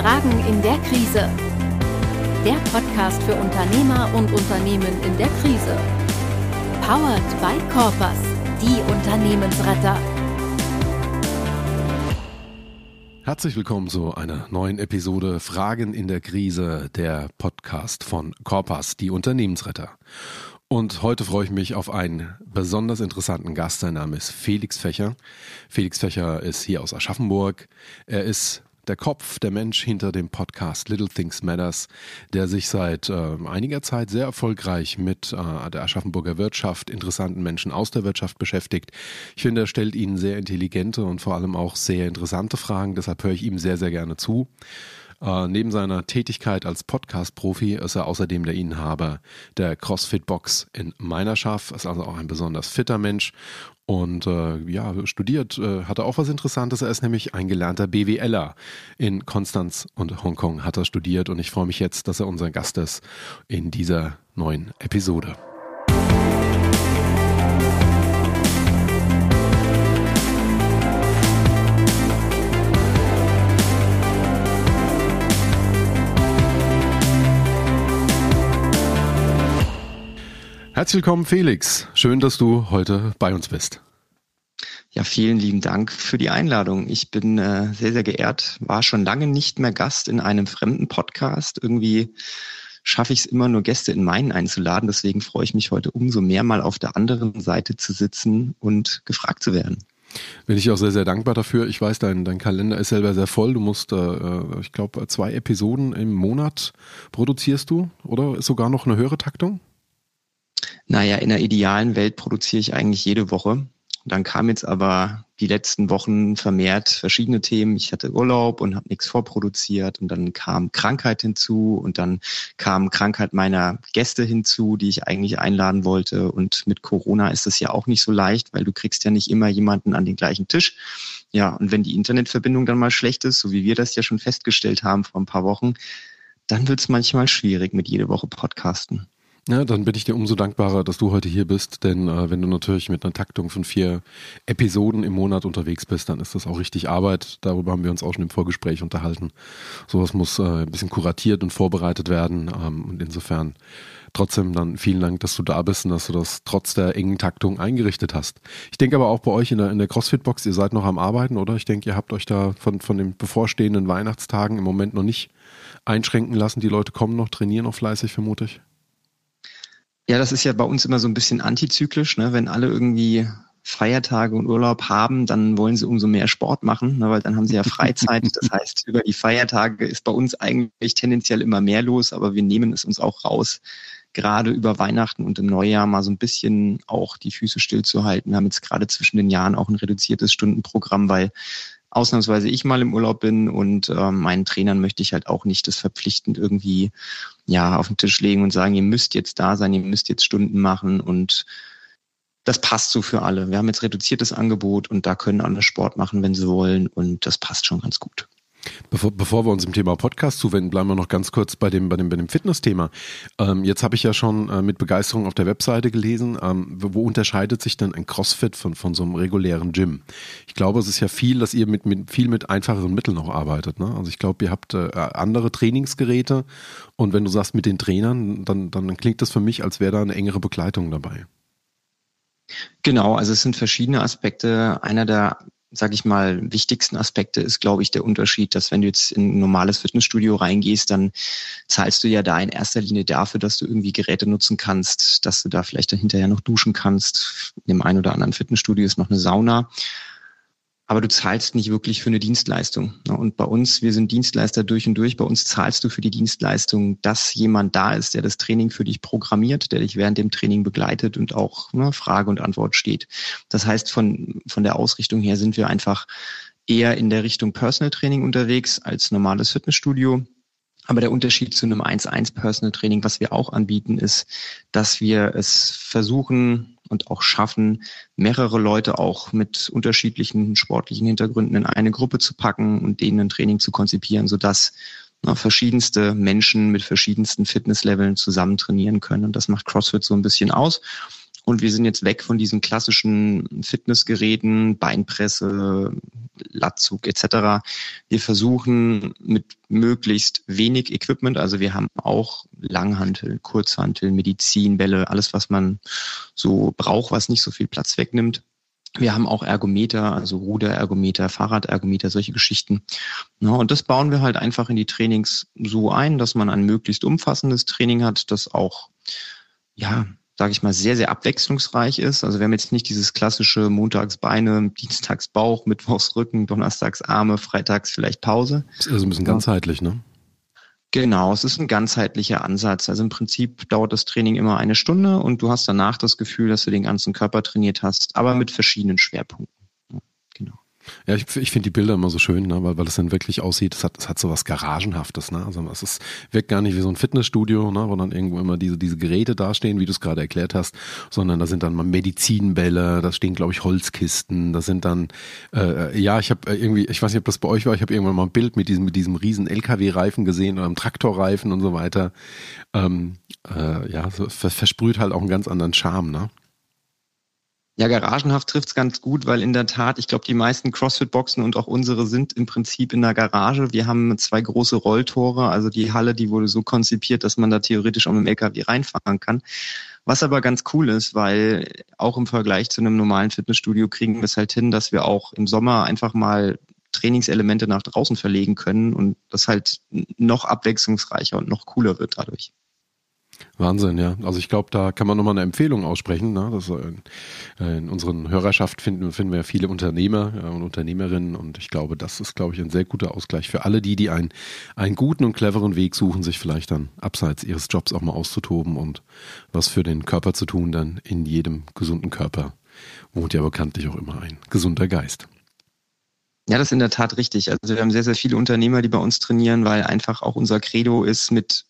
Fragen in der Krise. Der Podcast für Unternehmer und Unternehmen in der Krise. Powered by Corpus, die Unternehmensretter. Herzlich willkommen zu einer neuen Episode Fragen in der Krise, der Podcast von Corpus, die Unternehmensretter. Und heute freue ich mich auf einen besonders interessanten Gast. Sein Name ist Felix Fächer. Felix Fächer ist hier aus Aschaffenburg. Er ist der Kopf, der Mensch hinter dem Podcast Little Things Matters, der sich seit äh, einiger Zeit sehr erfolgreich mit äh, der Aschaffenburger Wirtschaft, interessanten Menschen aus der Wirtschaft beschäftigt. Ich finde, er stellt ihnen sehr intelligente und vor allem auch sehr interessante Fragen. Deshalb höre ich ihm sehr, sehr gerne zu. Äh, neben seiner Tätigkeit als Podcast-Profi ist er außerdem der Inhaber der CrossFit-Box in Meinerschaft, ist also auch ein besonders fitter Mensch und äh, ja, studiert, äh, hatte auch was Interessantes. Er ist nämlich ein gelernter BWLer in Konstanz und Hongkong hat er studiert und ich freue mich jetzt, dass er unser Gast ist in dieser neuen Episode. Herzlich willkommen, Felix. Schön, dass du heute bei uns bist. Ja, vielen lieben Dank für die Einladung. Ich bin äh, sehr, sehr geehrt, war schon lange nicht mehr Gast in einem fremden Podcast. Irgendwie schaffe ich es immer nur Gäste in meinen einzuladen. Deswegen freue ich mich heute umso mehr mal auf der anderen Seite zu sitzen und gefragt zu werden. Bin ich auch sehr, sehr dankbar dafür. Ich weiß, dein, dein Kalender ist selber sehr voll. Du musst, äh, ich glaube, zwei Episoden im Monat produzierst du, oder ist sogar noch eine höhere Taktung? Naja, in der idealen Welt produziere ich eigentlich jede Woche. Dann kam jetzt aber die letzten Wochen vermehrt verschiedene Themen. Ich hatte Urlaub und habe nichts vorproduziert und dann kam Krankheit hinzu und dann kam Krankheit meiner Gäste hinzu, die ich eigentlich einladen wollte. Und mit Corona ist es ja auch nicht so leicht, weil du kriegst ja nicht immer jemanden an den gleichen Tisch. Ja, und wenn die Internetverbindung dann mal schlecht ist, so wie wir das ja schon festgestellt haben vor ein paar Wochen, dann wird es manchmal schwierig mit jede Woche Podcasten. Ja, dann bin ich dir umso dankbarer, dass du heute hier bist, denn äh, wenn du natürlich mit einer Taktung von vier Episoden im Monat unterwegs bist, dann ist das auch richtig Arbeit. Darüber haben wir uns auch schon im Vorgespräch unterhalten. Sowas muss äh, ein bisschen kuratiert und vorbereitet werden ähm, und insofern trotzdem dann vielen Dank, dass du da bist und dass du das trotz der engen Taktung eingerichtet hast. Ich denke aber auch bei euch in der, in der CrossFit-Box, ihr seid noch am Arbeiten, oder? Ich denke, ihr habt euch da von, von den bevorstehenden Weihnachtstagen im Moment noch nicht einschränken lassen. Die Leute kommen noch, trainieren noch fleißig, vermute ich. Ja, das ist ja bei uns immer so ein bisschen antizyklisch. Ne? Wenn alle irgendwie Feiertage und Urlaub haben, dann wollen sie umso mehr Sport machen, ne? weil dann haben sie ja Freizeit. Das heißt, über die Feiertage ist bei uns eigentlich tendenziell immer mehr los, aber wir nehmen es uns auch raus, gerade über Weihnachten und im Neujahr mal so ein bisschen auch die Füße stillzuhalten. Wir haben jetzt gerade zwischen den Jahren auch ein reduziertes Stundenprogramm, weil ausnahmsweise ich mal im Urlaub bin und äh, meinen Trainern möchte ich halt auch nicht das verpflichtend irgendwie ja auf den Tisch legen und sagen, ihr müsst jetzt da sein, ihr müsst jetzt Stunden machen und das passt so für alle. Wir haben jetzt reduziertes Angebot und da können alle Sport machen, wenn sie wollen und das passt schon ganz gut. Bevor, bevor wir uns dem Thema Podcast zuwenden, bleiben wir noch ganz kurz bei dem, bei dem, bei dem Fitness-Thema. Ähm, jetzt habe ich ja schon äh, mit Begeisterung auf der Webseite gelesen, ähm, wo unterscheidet sich denn ein CrossFit von, von so einem regulären Gym? Ich glaube, es ist ja viel, dass ihr mit, mit viel mit einfacheren Mitteln auch arbeitet. Ne? Also ich glaube, ihr habt äh, andere Trainingsgeräte und wenn du sagst mit den Trainern, dann, dann klingt das für mich, als wäre da eine engere Begleitung dabei. Genau, also es sind verschiedene Aspekte. Einer der sage ich mal, wichtigsten Aspekte ist, glaube ich, der Unterschied, dass wenn du jetzt in ein normales Fitnessstudio reingehst, dann zahlst du ja da in erster Linie dafür, dass du irgendwie Geräte nutzen kannst, dass du da vielleicht hinterher noch duschen kannst. In dem einen oder anderen Fitnessstudio ist noch eine Sauna aber du zahlst nicht wirklich für eine Dienstleistung. Und bei uns, wir sind Dienstleister durch und durch, bei uns zahlst du für die Dienstleistung, dass jemand da ist, der das Training für dich programmiert, der dich während dem Training begleitet und auch ne, Frage und Antwort steht. Das heißt, von, von der Ausrichtung her sind wir einfach eher in der Richtung Personal Training unterwegs als normales Fitnessstudio. Aber der Unterschied zu einem 1-1 Personal Training, was wir auch anbieten, ist, dass wir es versuchen, und auch schaffen, mehrere Leute auch mit unterschiedlichen sportlichen Hintergründen in eine Gruppe zu packen und denen ein Training zu konzipieren, sodass na, verschiedenste Menschen mit verschiedensten Fitnessleveln zusammen trainieren können. Und das macht CrossFit so ein bisschen aus. Und wir sind jetzt weg von diesen klassischen Fitnessgeräten, Beinpresse, Latzug etc. Wir versuchen mit möglichst wenig Equipment, also wir haben auch Langhantel, Kurzhantel, Medizinbälle, alles, was man so braucht, was nicht so viel Platz wegnimmt. Wir haben auch Ergometer, also Ruderergometer, Fahrradergometer, solche Geschichten. Ja, und das bauen wir halt einfach in die Trainings so ein, dass man ein möglichst umfassendes Training hat, das auch ja, sage ich mal, sehr, sehr abwechslungsreich ist. Also wir haben jetzt nicht dieses klassische Montags Beine, Dienstags Bauch, Mittwochs Rücken, Donnerstags Arme, Freitags vielleicht Pause. Das ist also ein bisschen ganzheitlich, ne? Genau, es ist ein ganzheitlicher Ansatz. Also im Prinzip dauert das Training immer eine Stunde und du hast danach das Gefühl, dass du den ganzen Körper trainiert hast, aber mit verschiedenen Schwerpunkten. Ja, ich, ich finde die Bilder immer so schön, ne, weil, weil es dann wirklich aussieht, es hat, es hat so was Garagenhaftes. Ne? Also es ist, wirkt gar nicht wie so ein Fitnessstudio, ne, wo dann irgendwo immer diese, diese Geräte dastehen, wie du es gerade erklärt hast, sondern da sind dann mal Medizinbälle, da stehen, glaube ich, Holzkisten, da sind dann, äh, ja, ich habe irgendwie, ich weiß nicht, ob das bei euch war, ich habe irgendwann mal ein Bild mit diesem, mit diesem riesen LKW-Reifen gesehen oder einem Traktorreifen und so weiter. Ähm, äh, ja, so versprüht halt auch einen ganz anderen Charme, ne? Ja, garagenhaft trifft's ganz gut, weil in der Tat, ich glaube, die meisten CrossFit-Boxen und auch unsere sind im Prinzip in der Garage. Wir haben zwei große Rolltore, also die Halle, die wurde so konzipiert, dass man da theoretisch auch mit dem LKW reinfahren kann. Was aber ganz cool ist, weil auch im Vergleich zu einem normalen Fitnessstudio kriegen wir es halt hin, dass wir auch im Sommer einfach mal Trainingselemente nach draußen verlegen können und das halt noch abwechslungsreicher und noch cooler wird dadurch. Wahnsinn, ja. Also ich glaube, da kann man nochmal eine Empfehlung aussprechen. Ne? Das, in, äh, in unseren Hörerschaft finden, finden wir viele Unternehmer und Unternehmerinnen und ich glaube, das ist, glaube ich, ein sehr guter Ausgleich für alle die, die einen, einen guten und cleveren Weg suchen, sich vielleicht dann abseits ihres Jobs auch mal auszutoben und was für den Körper zu tun, dann in jedem gesunden Körper wohnt ja bekanntlich auch immer ein gesunder Geist. Ja, das ist in der Tat richtig. Also wir haben sehr, sehr viele Unternehmer, die bei uns trainieren, weil einfach auch unser Credo ist, mit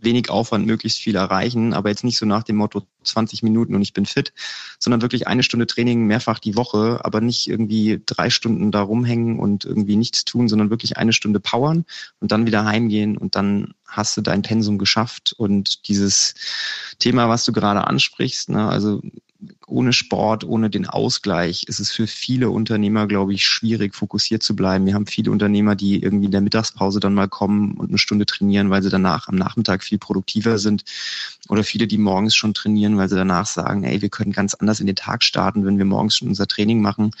wenig Aufwand möglichst viel erreichen, aber jetzt nicht so nach dem Motto 20 Minuten und ich bin fit, sondern wirklich eine Stunde Training mehrfach die Woche, aber nicht irgendwie drei Stunden da rumhängen und irgendwie nichts tun, sondern wirklich eine Stunde powern und dann wieder heimgehen und dann hast du dein Pensum geschafft und dieses Thema, was du gerade ansprichst, ne, also ohne Sport, ohne den Ausgleich ist es für viele Unternehmer, glaube ich, schwierig, fokussiert zu bleiben. Wir haben viele Unternehmer, die irgendwie in der Mittagspause dann mal kommen und eine Stunde trainieren, weil sie danach am Nachmittag viel produktiver sind. Oder viele, die morgens schon trainieren, weil sie danach sagen, ey, wir können ganz anders in den Tag starten, wenn wir morgens schon unser Training machen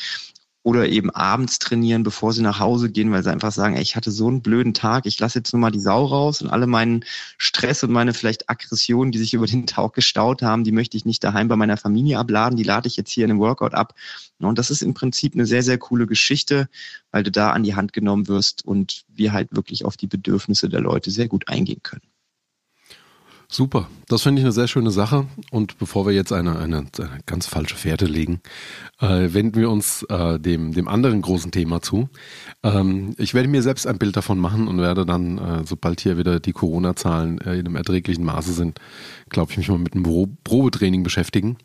oder eben abends trainieren, bevor sie nach Hause gehen, weil sie einfach sagen, ey, ich hatte so einen blöden Tag, ich lasse jetzt nur mal die Sau raus und alle meinen Stress und meine vielleicht Aggressionen, die sich über den Tag gestaut haben, die möchte ich nicht daheim bei meiner Familie abladen, die lade ich jetzt hier in einem Workout ab. Und das ist im Prinzip eine sehr, sehr coole Geschichte, weil du da an die Hand genommen wirst und wir halt wirklich auf die Bedürfnisse der Leute sehr gut eingehen können. Super, das finde ich eine sehr schöne Sache. Und bevor wir jetzt eine, eine, eine ganz falsche Fährte legen, äh, wenden wir uns äh, dem, dem anderen großen Thema zu. Ähm, ich werde mir selbst ein Bild davon machen und werde dann, äh, sobald hier wieder die Corona-Zahlen äh, in einem erträglichen Maße sind, glaube ich, mich mal mit einem Probetraining beschäftigen.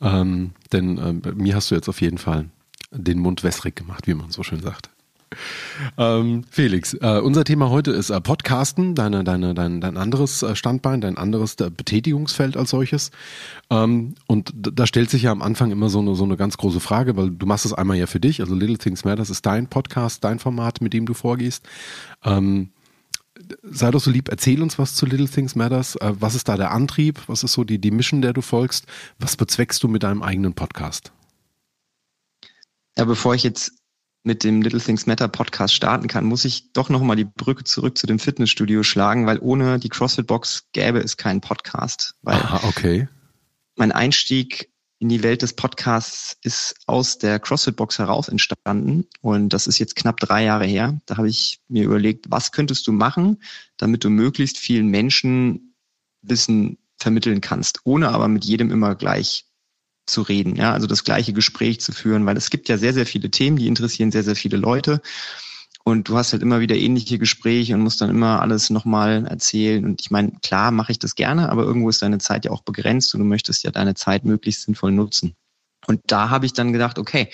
Ähm, denn äh, mir hast du jetzt auf jeden Fall den Mund wässrig gemacht, wie man so schön sagt. Ähm, Felix, äh, unser Thema heute ist äh, Podcasten, deine, deine, dein, dein anderes äh, Standbein, dein anderes äh, Betätigungsfeld als solches. Ähm, und da stellt sich ja am Anfang immer so eine, so eine ganz große Frage, weil du machst es einmal ja für dich, also Little Things Matter, das ist dein Podcast, dein Format, mit dem du vorgehst. Ähm, sei doch so lieb, erzähl uns was zu Little Things Matters. Äh, was ist da der Antrieb? Was ist so die, die Mission, der du folgst? Was bezweckst du mit deinem eigenen Podcast? Ja, bevor ich jetzt mit dem Little Things Matter Podcast starten kann, muss ich doch nochmal die Brücke zurück zu dem Fitnessstudio schlagen, weil ohne die CrossFit Box gäbe es keinen Podcast. Weil Aha, okay. Mein Einstieg in die Welt des Podcasts ist aus der CrossFit Box heraus entstanden und das ist jetzt knapp drei Jahre her. Da habe ich mir überlegt, was könntest du machen, damit du möglichst vielen Menschen Wissen vermitteln kannst, ohne aber mit jedem immer gleich zu reden, ja, also das gleiche Gespräch zu führen, weil es gibt ja sehr, sehr viele Themen, die interessieren sehr, sehr viele Leute. Und du hast halt immer wieder ähnliche Gespräche und musst dann immer alles nochmal erzählen. Und ich meine, klar mache ich das gerne, aber irgendwo ist deine Zeit ja auch begrenzt und du möchtest ja deine Zeit möglichst sinnvoll nutzen. Und da habe ich dann gedacht, okay,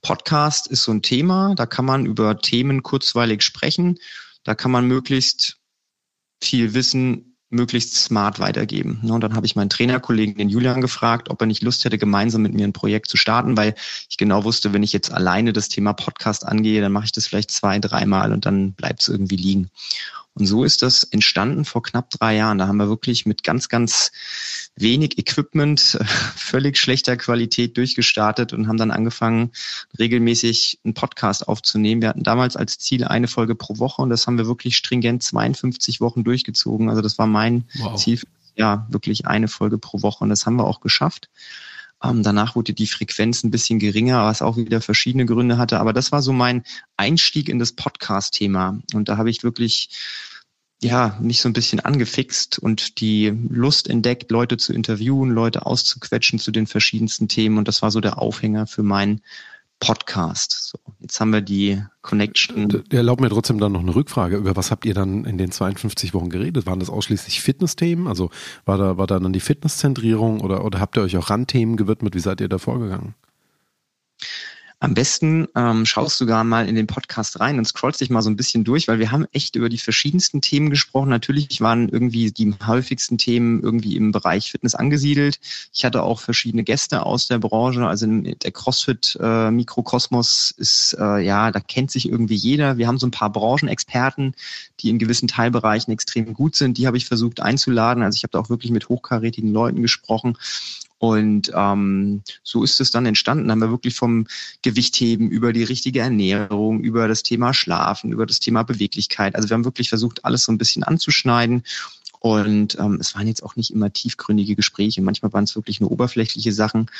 Podcast ist so ein Thema, da kann man über Themen kurzweilig sprechen, da kann man möglichst viel Wissen möglichst smart weitergeben. Und dann habe ich meinen Trainerkollegen, den Julian, gefragt, ob er nicht Lust hätte, gemeinsam mit mir ein Projekt zu starten, weil ich genau wusste, wenn ich jetzt alleine das Thema Podcast angehe, dann mache ich das vielleicht zwei, dreimal und dann bleibt es irgendwie liegen. Und so ist das entstanden vor knapp drei Jahren. Da haben wir wirklich mit ganz, ganz wenig Equipment, völlig schlechter Qualität durchgestartet und haben dann angefangen, regelmäßig einen Podcast aufzunehmen. Wir hatten damals als Ziel eine Folge pro Woche und das haben wir wirklich stringent 52 Wochen durchgezogen. Also das war mein wow. Ziel, ja, wirklich eine Folge pro Woche und das haben wir auch geschafft. Ähm, danach wurde die Frequenz ein bisschen geringer, was auch wieder verschiedene Gründe hatte. Aber das war so mein Einstieg in das Podcast-Thema. Und da habe ich wirklich ja, mich so ein bisschen angefixt und die Lust entdeckt, Leute zu interviewen, Leute auszuquetschen zu den verschiedensten Themen. Und das war so der Aufhänger für meinen Podcast. So, jetzt haben wir die Connection. Erlaubt mir trotzdem dann noch eine Rückfrage. Über was habt ihr dann in den 52 Wochen geredet? Waren das ausschließlich Fitnessthemen? Also war da, war da dann die Fitnesszentrierung oder, oder habt ihr euch auch Randthemen gewidmet? Wie seid ihr da vorgegangen? Am besten ähm, schaust du gar mal in den Podcast rein und scrollst dich mal so ein bisschen durch, weil wir haben echt über die verschiedensten Themen gesprochen. Natürlich waren irgendwie die häufigsten Themen irgendwie im Bereich Fitness angesiedelt. Ich hatte auch verschiedene Gäste aus der Branche. Also der CrossFit-Mikrokosmos äh, ist, äh, ja, da kennt sich irgendwie jeder. Wir haben so ein paar Branchenexperten, die in gewissen Teilbereichen extrem gut sind. Die habe ich versucht einzuladen. Also ich habe da auch wirklich mit hochkarätigen Leuten gesprochen. Und ähm, so ist es dann entstanden. Da haben wir wirklich vom Gewichtheben über die richtige Ernährung, über das Thema Schlafen, über das Thema Beweglichkeit. Also wir haben wirklich versucht, alles so ein bisschen anzuschneiden. Und ähm, es waren jetzt auch nicht immer tiefgründige Gespräche. Manchmal waren es wirklich nur oberflächliche Sachen.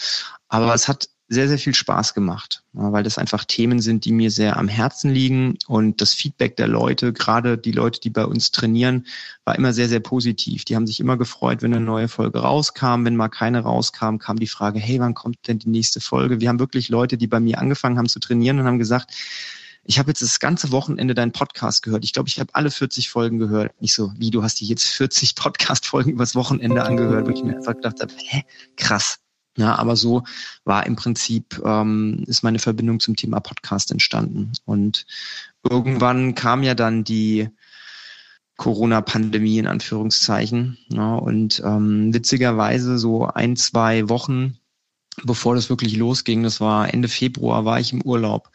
Aber es hat sehr, sehr viel Spaß gemacht, weil das einfach Themen sind, die mir sehr am Herzen liegen. Und das Feedback der Leute, gerade die Leute, die bei uns trainieren, war immer sehr, sehr positiv. Die haben sich immer gefreut, wenn eine neue Folge rauskam. Wenn mal keine rauskam, kam die Frage, hey, wann kommt denn die nächste Folge? Wir haben wirklich Leute, die bei mir angefangen haben zu trainieren und haben gesagt, ich habe jetzt das ganze Wochenende deinen Podcast gehört. Ich glaube, ich habe alle 40 Folgen gehört. Nicht so, wie du hast dir jetzt 40 Podcast-Folgen übers Wochenende angehört, wo ich mir einfach gedacht habe, hä, krass. Ja, aber so war im Prinzip, ähm, ist meine Verbindung zum Thema Podcast entstanden. Und irgendwann kam ja dann die Corona-Pandemie in Anführungszeichen. Ja, und ähm, witzigerweise so ein, zwei Wochen bevor das wirklich losging, das war Ende Februar, war ich im Urlaub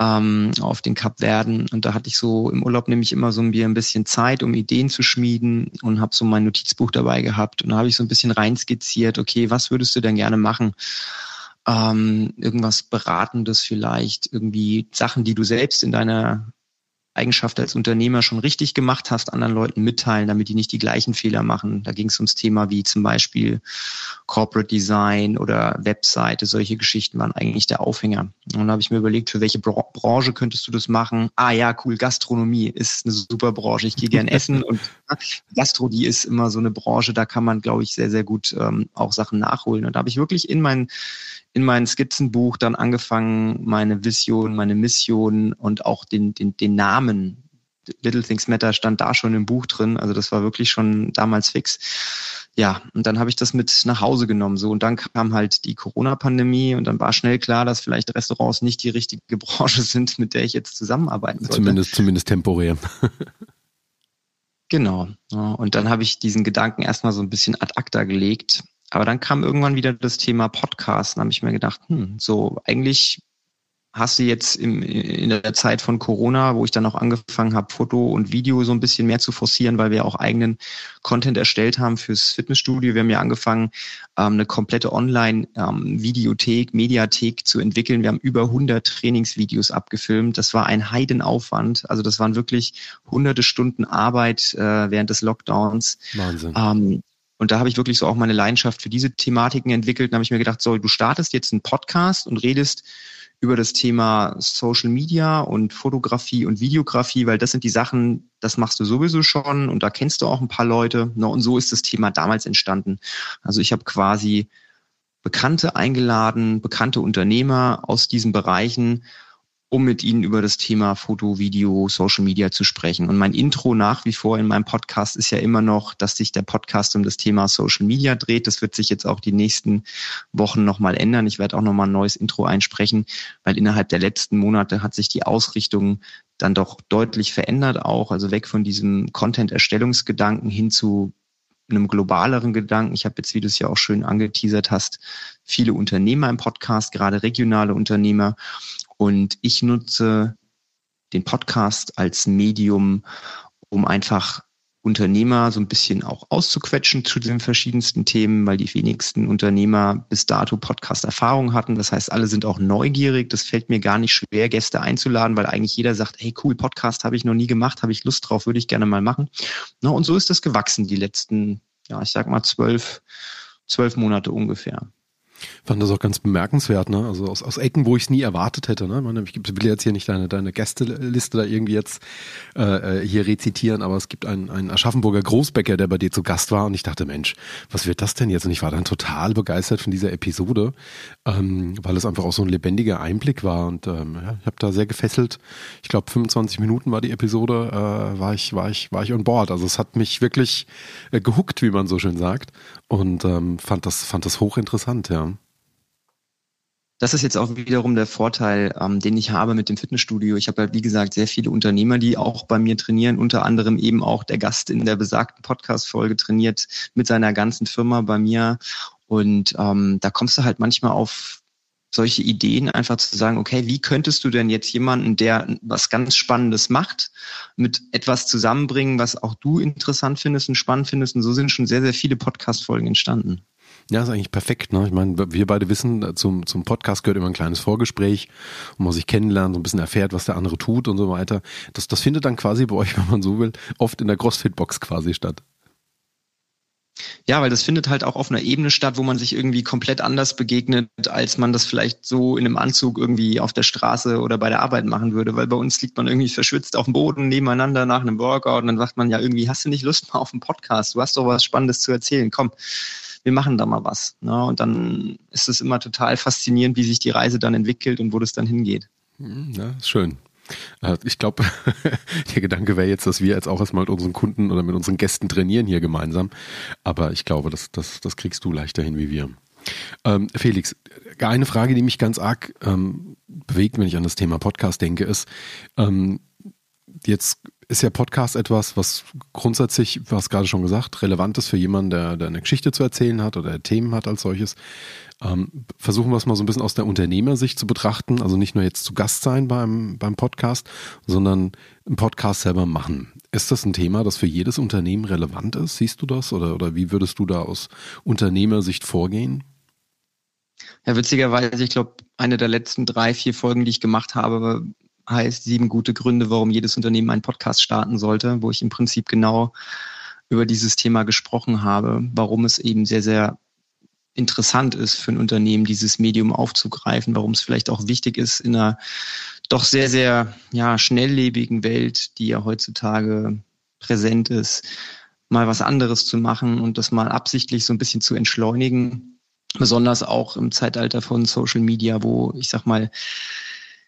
ähm, auf den Kapverden. Und da hatte ich so im Urlaub nämlich immer so ein bisschen Zeit, um Ideen zu schmieden und habe so mein Notizbuch dabei gehabt. Und da habe ich so ein bisschen reinskizziert, okay, was würdest du denn gerne machen? Ähm, irgendwas Beratendes vielleicht, irgendwie Sachen, die du selbst in deiner Eigenschaft als Unternehmer schon richtig gemacht hast, anderen Leuten mitteilen, damit die nicht die gleichen Fehler machen. Da ging es ums Thema wie zum Beispiel Corporate Design oder Webseite. Solche Geschichten waren eigentlich der Aufhänger. Und dann habe ich mir überlegt, für welche Branche könntest du das machen? Ah ja, cool, Gastronomie ist eine super Branche. Ich gehe gern essen und Gastro, die ist immer so eine Branche, da kann man, glaube ich, sehr, sehr gut ähm, auch Sachen nachholen. Und da habe ich wirklich in mein in mein Skizzenbuch dann angefangen, meine Vision, meine Mission und auch den, den, den Namen Little Things Matter stand da schon im Buch drin. Also das war wirklich schon damals fix. Ja, und dann habe ich das mit nach Hause genommen. So, und dann kam halt die Corona-Pandemie und dann war schnell klar, dass vielleicht Restaurants nicht die richtige Branche sind, mit der ich jetzt zusammenarbeiten sollte. Zumindest, zumindest temporär. genau. Und dann habe ich diesen Gedanken erstmal so ein bisschen ad acta gelegt aber dann kam irgendwann wieder das Thema Podcast. Dann habe ich mir gedacht, hm, so eigentlich hast du jetzt im, in der Zeit von Corona, wo ich dann auch angefangen habe, Foto und Video so ein bisschen mehr zu forcieren, weil wir auch eigenen Content erstellt haben fürs Fitnessstudio. Wir haben ja angefangen, ähm, eine komplette Online-Videothek, ähm, Mediathek zu entwickeln. Wir haben über 100 Trainingsvideos abgefilmt. Das war ein Heidenaufwand. Also das waren wirklich hunderte Stunden Arbeit äh, während des Lockdowns. Wahnsinn. Ähm, und da habe ich wirklich so auch meine Leidenschaft für diese Thematiken entwickelt. Da habe ich mir gedacht, so, du startest jetzt einen Podcast und redest über das Thema Social Media und Fotografie und Videografie, weil das sind die Sachen, das machst du sowieso schon und da kennst du auch ein paar Leute. Ne? Und so ist das Thema damals entstanden. Also ich habe quasi Bekannte eingeladen, bekannte Unternehmer aus diesen Bereichen um mit Ihnen über das Thema Foto, Video, Social Media zu sprechen. Und mein Intro nach wie vor in meinem Podcast ist ja immer noch, dass sich der Podcast um das Thema Social Media dreht. Das wird sich jetzt auch die nächsten Wochen nochmal ändern. Ich werde auch nochmal ein neues Intro einsprechen, weil innerhalb der letzten Monate hat sich die Ausrichtung dann doch deutlich verändert auch. Also weg von diesem Content-Erstellungsgedanken hin zu einem globaleren Gedanken. Ich habe jetzt, wie du es ja auch schön angeteasert hast, viele Unternehmer im Podcast, gerade regionale Unternehmer. Und ich nutze den Podcast als Medium, um einfach Unternehmer so ein bisschen auch auszuquetschen zu den verschiedensten Themen, weil die wenigsten Unternehmer bis dato Podcast-Erfahrung hatten. Das heißt, alle sind auch neugierig. Das fällt mir gar nicht schwer, Gäste einzuladen, weil eigentlich jeder sagt, hey cool, Podcast habe ich noch nie gemacht, habe ich Lust drauf, würde ich gerne mal machen. und so ist das gewachsen die letzten, ja, ich sag mal zwölf, zwölf Monate ungefähr fand das auch ganz bemerkenswert, ne? Also aus, aus Ecken, wo ich es nie erwartet hätte. Ne? Ich, meine, ich will jetzt hier nicht deine, deine Gästeliste da irgendwie jetzt äh, äh, hier rezitieren, aber es gibt einen, einen Aschaffenburger Großbäcker, der bei dir zu Gast war und ich dachte, Mensch, was wird das denn jetzt? Und ich war dann total begeistert von dieser Episode, ähm, weil es einfach auch so ein lebendiger Einblick war und ähm, ja, ich habe da sehr gefesselt. Ich glaube, 25 Minuten war die Episode, äh, war ich, war ich, war ich on board. Also es hat mich wirklich äh, gehuckt, wie man so schön sagt und ähm, fand das, fand das hochinteressant, ja das ist jetzt auch wiederum der Vorteil, ähm, den ich habe mit dem Fitnessstudio. Ich habe ja, wie gesagt, sehr viele Unternehmer, die auch bei mir trainieren, unter anderem eben auch der Gast in der besagten Podcast-Folge trainiert mit seiner ganzen Firma bei mir. Und ähm, da kommst du halt manchmal auf solche Ideen, einfach zu sagen, okay, wie könntest du denn jetzt jemanden, der was ganz Spannendes macht, mit etwas zusammenbringen, was auch du interessant findest und spannend findest? Und so sind schon sehr, sehr viele Podcast-Folgen entstanden. Ja, ist eigentlich perfekt. Ne? Ich meine, wir beide wissen, zum, zum Podcast gehört immer ein kleines Vorgespräch, wo man sich kennenlernt, so ein bisschen erfährt, was der andere tut und so weiter. Das, das findet dann quasi bei euch, wenn man so will, oft in der CrossFit-Box quasi statt. Ja, weil das findet halt auch auf einer Ebene statt, wo man sich irgendwie komplett anders begegnet, als man das vielleicht so in einem Anzug irgendwie auf der Straße oder bei der Arbeit machen würde. Weil bei uns liegt man irgendwie verschwitzt auf dem Boden nebeneinander nach einem Workout und dann sagt man ja irgendwie, hast du nicht Lust mal auf einen Podcast? Du hast doch was Spannendes zu erzählen. Komm, wir machen da mal was. Ne? Und dann ist es immer total faszinierend, wie sich die Reise dann entwickelt und wo das dann hingeht. Hm, ja, schön. Äh, ich glaube, der Gedanke wäre jetzt, dass wir jetzt auch erstmal mit unseren Kunden oder mit unseren Gästen trainieren hier gemeinsam. Aber ich glaube, das, das, das kriegst du leichter hin wie wir. Ähm, Felix, eine Frage, die mich ganz arg ähm, bewegt, wenn ich an das Thema Podcast denke, ist, ähm, jetzt ist ja Podcast etwas, was grundsätzlich, du hast gerade schon gesagt, relevant ist für jemanden, der, der eine Geschichte zu erzählen hat oder Themen hat als solches. Ähm, versuchen wir es mal so ein bisschen aus der Unternehmersicht zu betrachten. Also nicht nur jetzt zu Gast sein beim, beim Podcast, sondern einen Podcast selber machen. Ist das ein Thema, das für jedes Unternehmen relevant ist? Siehst du das? Oder, oder wie würdest du da aus Unternehmersicht vorgehen? Ja, witzigerweise, ich glaube, eine der letzten drei, vier Folgen, die ich gemacht habe, heißt sieben gute Gründe, warum jedes Unternehmen einen Podcast starten sollte, wo ich im Prinzip genau über dieses Thema gesprochen habe, warum es eben sehr, sehr interessant ist für ein Unternehmen, dieses Medium aufzugreifen, warum es vielleicht auch wichtig ist in einer doch sehr, sehr ja, schnelllebigen Welt, die ja heutzutage präsent ist, mal was anderes zu machen und das mal absichtlich so ein bisschen zu entschleunigen. Besonders auch im Zeitalter von Social Media, wo ich sag mal,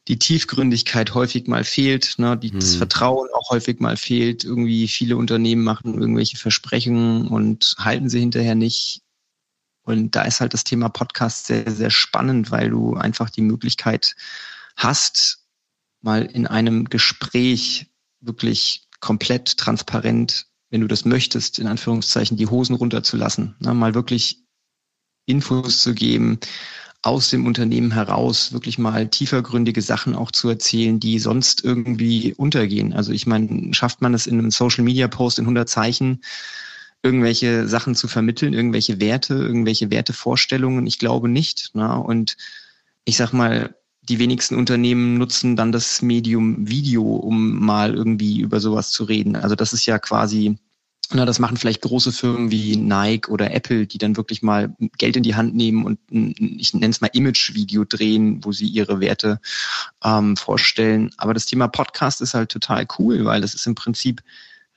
die Tiefgründigkeit häufig mal fehlt, ne, die, hm. das Vertrauen auch häufig mal fehlt. Irgendwie viele Unternehmen machen irgendwelche Versprechungen und halten sie hinterher nicht. Und da ist halt das Thema Podcast sehr, sehr spannend, weil du einfach die Möglichkeit hast, mal in einem Gespräch wirklich komplett transparent, wenn du das möchtest, in Anführungszeichen, die Hosen runterzulassen. Ne, mal wirklich Infos zu geben, aus dem Unternehmen heraus wirklich mal tiefergründige Sachen auch zu erzählen, die sonst irgendwie untergehen. Also ich meine, schafft man es in einem Social Media Post in 100 Zeichen, irgendwelche Sachen zu vermitteln, irgendwelche Werte, irgendwelche Wertevorstellungen? Ich glaube nicht. Ne? Und ich sag mal, die wenigsten Unternehmen nutzen dann das Medium Video, um mal irgendwie über sowas zu reden. Also das ist ja quasi na, das machen vielleicht große Firmen wie Nike oder Apple, die dann wirklich mal Geld in die Hand nehmen und ich nenne es mal Image-Video drehen, wo sie ihre Werte ähm, vorstellen. Aber das Thema Podcast ist halt total cool, weil es ist im Prinzip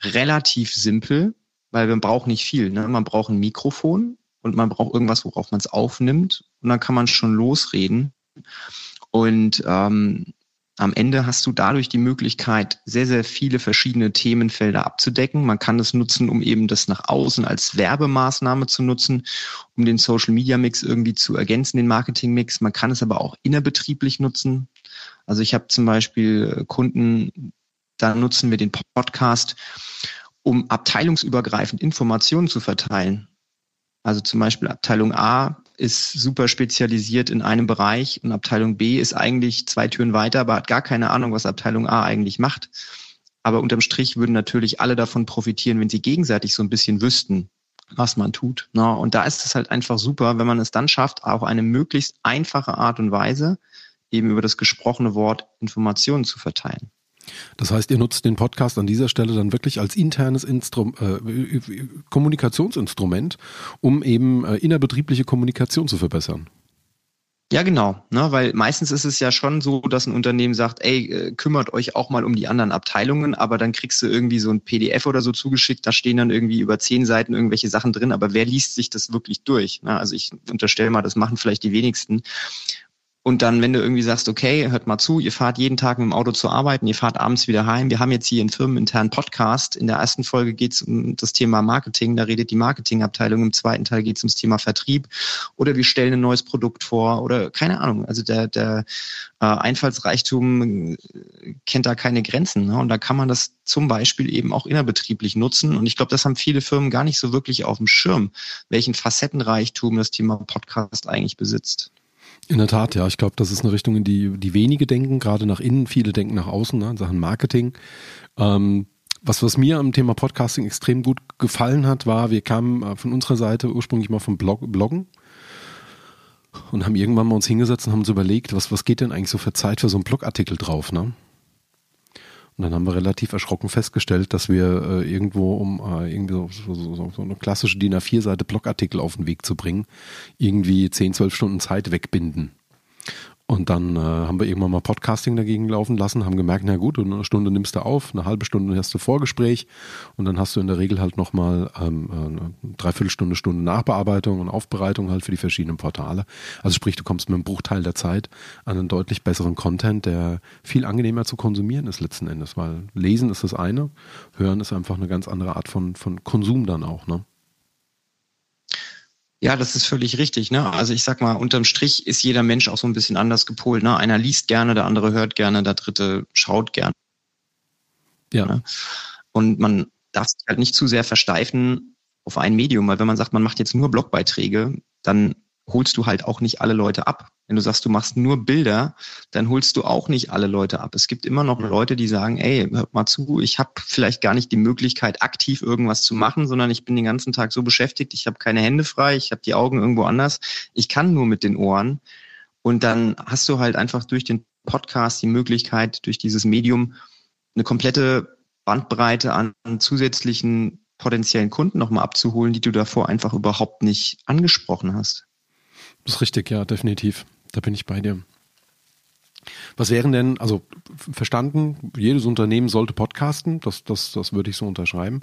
relativ simpel, weil man braucht nicht viel. Ne? Man braucht ein Mikrofon und man braucht irgendwas, worauf man es aufnimmt und dann kann man schon losreden. Und ähm, am Ende hast du dadurch die Möglichkeit, sehr, sehr viele verschiedene Themenfelder abzudecken. Man kann es nutzen, um eben das nach außen als Werbemaßnahme zu nutzen, um den Social Media Mix irgendwie zu ergänzen, den Marketing Mix. Man kann es aber auch innerbetrieblich nutzen. Also ich habe zum Beispiel Kunden, da nutzen wir den Podcast, um abteilungsübergreifend Informationen zu verteilen. Also zum Beispiel Abteilung A ist super spezialisiert in einem Bereich und Abteilung B ist eigentlich zwei Türen weiter, aber hat gar keine Ahnung, was Abteilung A eigentlich macht. Aber unterm Strich würden natürlich alle davon profitieren, wenn sie gegenseitig so ein bisschen wüssten, was man tut. Und da ist es halt einfach super, wenn man es dann schafft, auch eine möglichst einfache Art und Weise, eben über das gesprochene Wort Informationen zu verteilen. Das heißt, ihr nutzt den Podcast an dieser Stelle dann wirklich als internes Instrum äh, Kommunikationsinstrument, um eben äh, innerbetriebliche Kommunikation zu verbessern. Ja, genau, ne, weil meistens ist es ja schon so, dass ein Unternehmen sagt, ey, äh, kümmert euch auch mal um die anderen Abteilungen, aber dann kriegst du irgendwie so ein PDF oder so zugeschickt, da stehen dann irgendwie über zehn Seiten irgendwelche Sachen drin, aber wer liest sich das wirklich durch? Ne? Also ich unterstelle mal, das machen vielleicht die wenigsten. Und dann, wenn du irgendwie sagst, okay, hört mal zu, ihr fahrt jeden Tag mit dem Auto zur Arbeit und ihr fahrt abends wieder heim. Wir haben jetzt hier einen firmeninternen Podcast. In der ersten Folge geht es um das Thema Marketing, da redet die Marketingabteilung. Im zweiten Teil geht es ums Thema Vertrieb oder wir stellen ein neues Produkt vor oder keine Ahnung. Also der, der äh, Einfallsreichtum äh, kennt da keine Grenzen. Ne? Und da kann man das zum Beispiel eben auch innerbetrieblich nutzen. Und ich glaube, das haben viele Firmen gar nicht so wirklich auf dem Schirm, welchen Facettenreichtum das Thema Podcast eigentlich besitzt. In der Tat, ja. Ich glaube, das ist eine Richtung, in die die wenige denken, gerade nach innen, viele denken nach außen, ne, in Sachen Marketing. Ähm, was, was mir am Thema Podcasting extrem gut gefallen hat, war, wir kamen äh, von unserer Seite ursprünglich mal vom Blog, Bloggen und haben irgendwann mal uns hingesetzt und haben uns überlegt, was, was geht denn eigentlich so für Zeit für so einen Blogartikel drauf, ne? Und dann haben wir relativ erschrocken festgestellt, dass wir äh, irgendwo, um äh, irgendwie so, so, so, eine klassische DIN A4-Seite Blogartikel auf den Weg zu bringen, irgendwie 10, 12 Stunden Zeit wegbinden. Und dann äh, haben wir irgendwann mal Podcasting dagegen laufen lassen, haben gemerkt, na gut, eine Stunde nimmst du auf, eine halbe Stunde hast du Vorgespräch und dann hast du in der Regel halt nochmal ähm, eine Dreiviertelstunde, Stunde Nachbearbeitung und Aufbereitung halt für die verschiedenen Portale. Also sprich, du kommst mit einem Bruchteil der Zeit an einen deutlich besseren Content, der viel angenehmer zu konsumieren ist letzten Endes, weil Lesen ist das eine, Hören ist einfach eine ganz andere Art von, von Konsum dann auch, ne? Ja, das ist völlig richtig. Ne? Also ich sag mal, unterm Strich ist jeder Mensch auch so ein bisschen anders gepolt. Ne? Einer liest gerne, der andere hört gerne, der dritte schaut gerne. Ja. Ne? Und man darf sich halt nicht zu sehr versteifen auf ein Medium, weil wenn man sagt, man macht jetzt nur Blogbeiträge, dann holst du halt auch nicht alle Leute ab. Wenn du sagst, du machst nur Bilder, dann holst du auch nicht alle Leute ab. Es gibt immer noch Leute, die sagen, ey, hört mal zu, ich habe vielleicht gar nicht die Möglichkeit, aktiv irgendwas zu machen, sondern ich bin den ganzen Tag so beschäftigt, ich habe keine Hände frei, ich habe die Augen irgendwo anders, ich kann nur mit den Ohren. Und dann hast du halt einfach durch den Podcast die Möglichkeit, durch dieses Medium eine komplette Bandbreite an zusätzlichen potenziellen Kunden nochmal abzuholen, die du davor einfach überhaupt nicht angesprochen hast. Das ist richtig, ja, definitiv. Da bin ich bei dir. Was wären denn, also verstanden, jedes Unternehmen sollte podcasten, das, das, das würde ich so unterschreiben.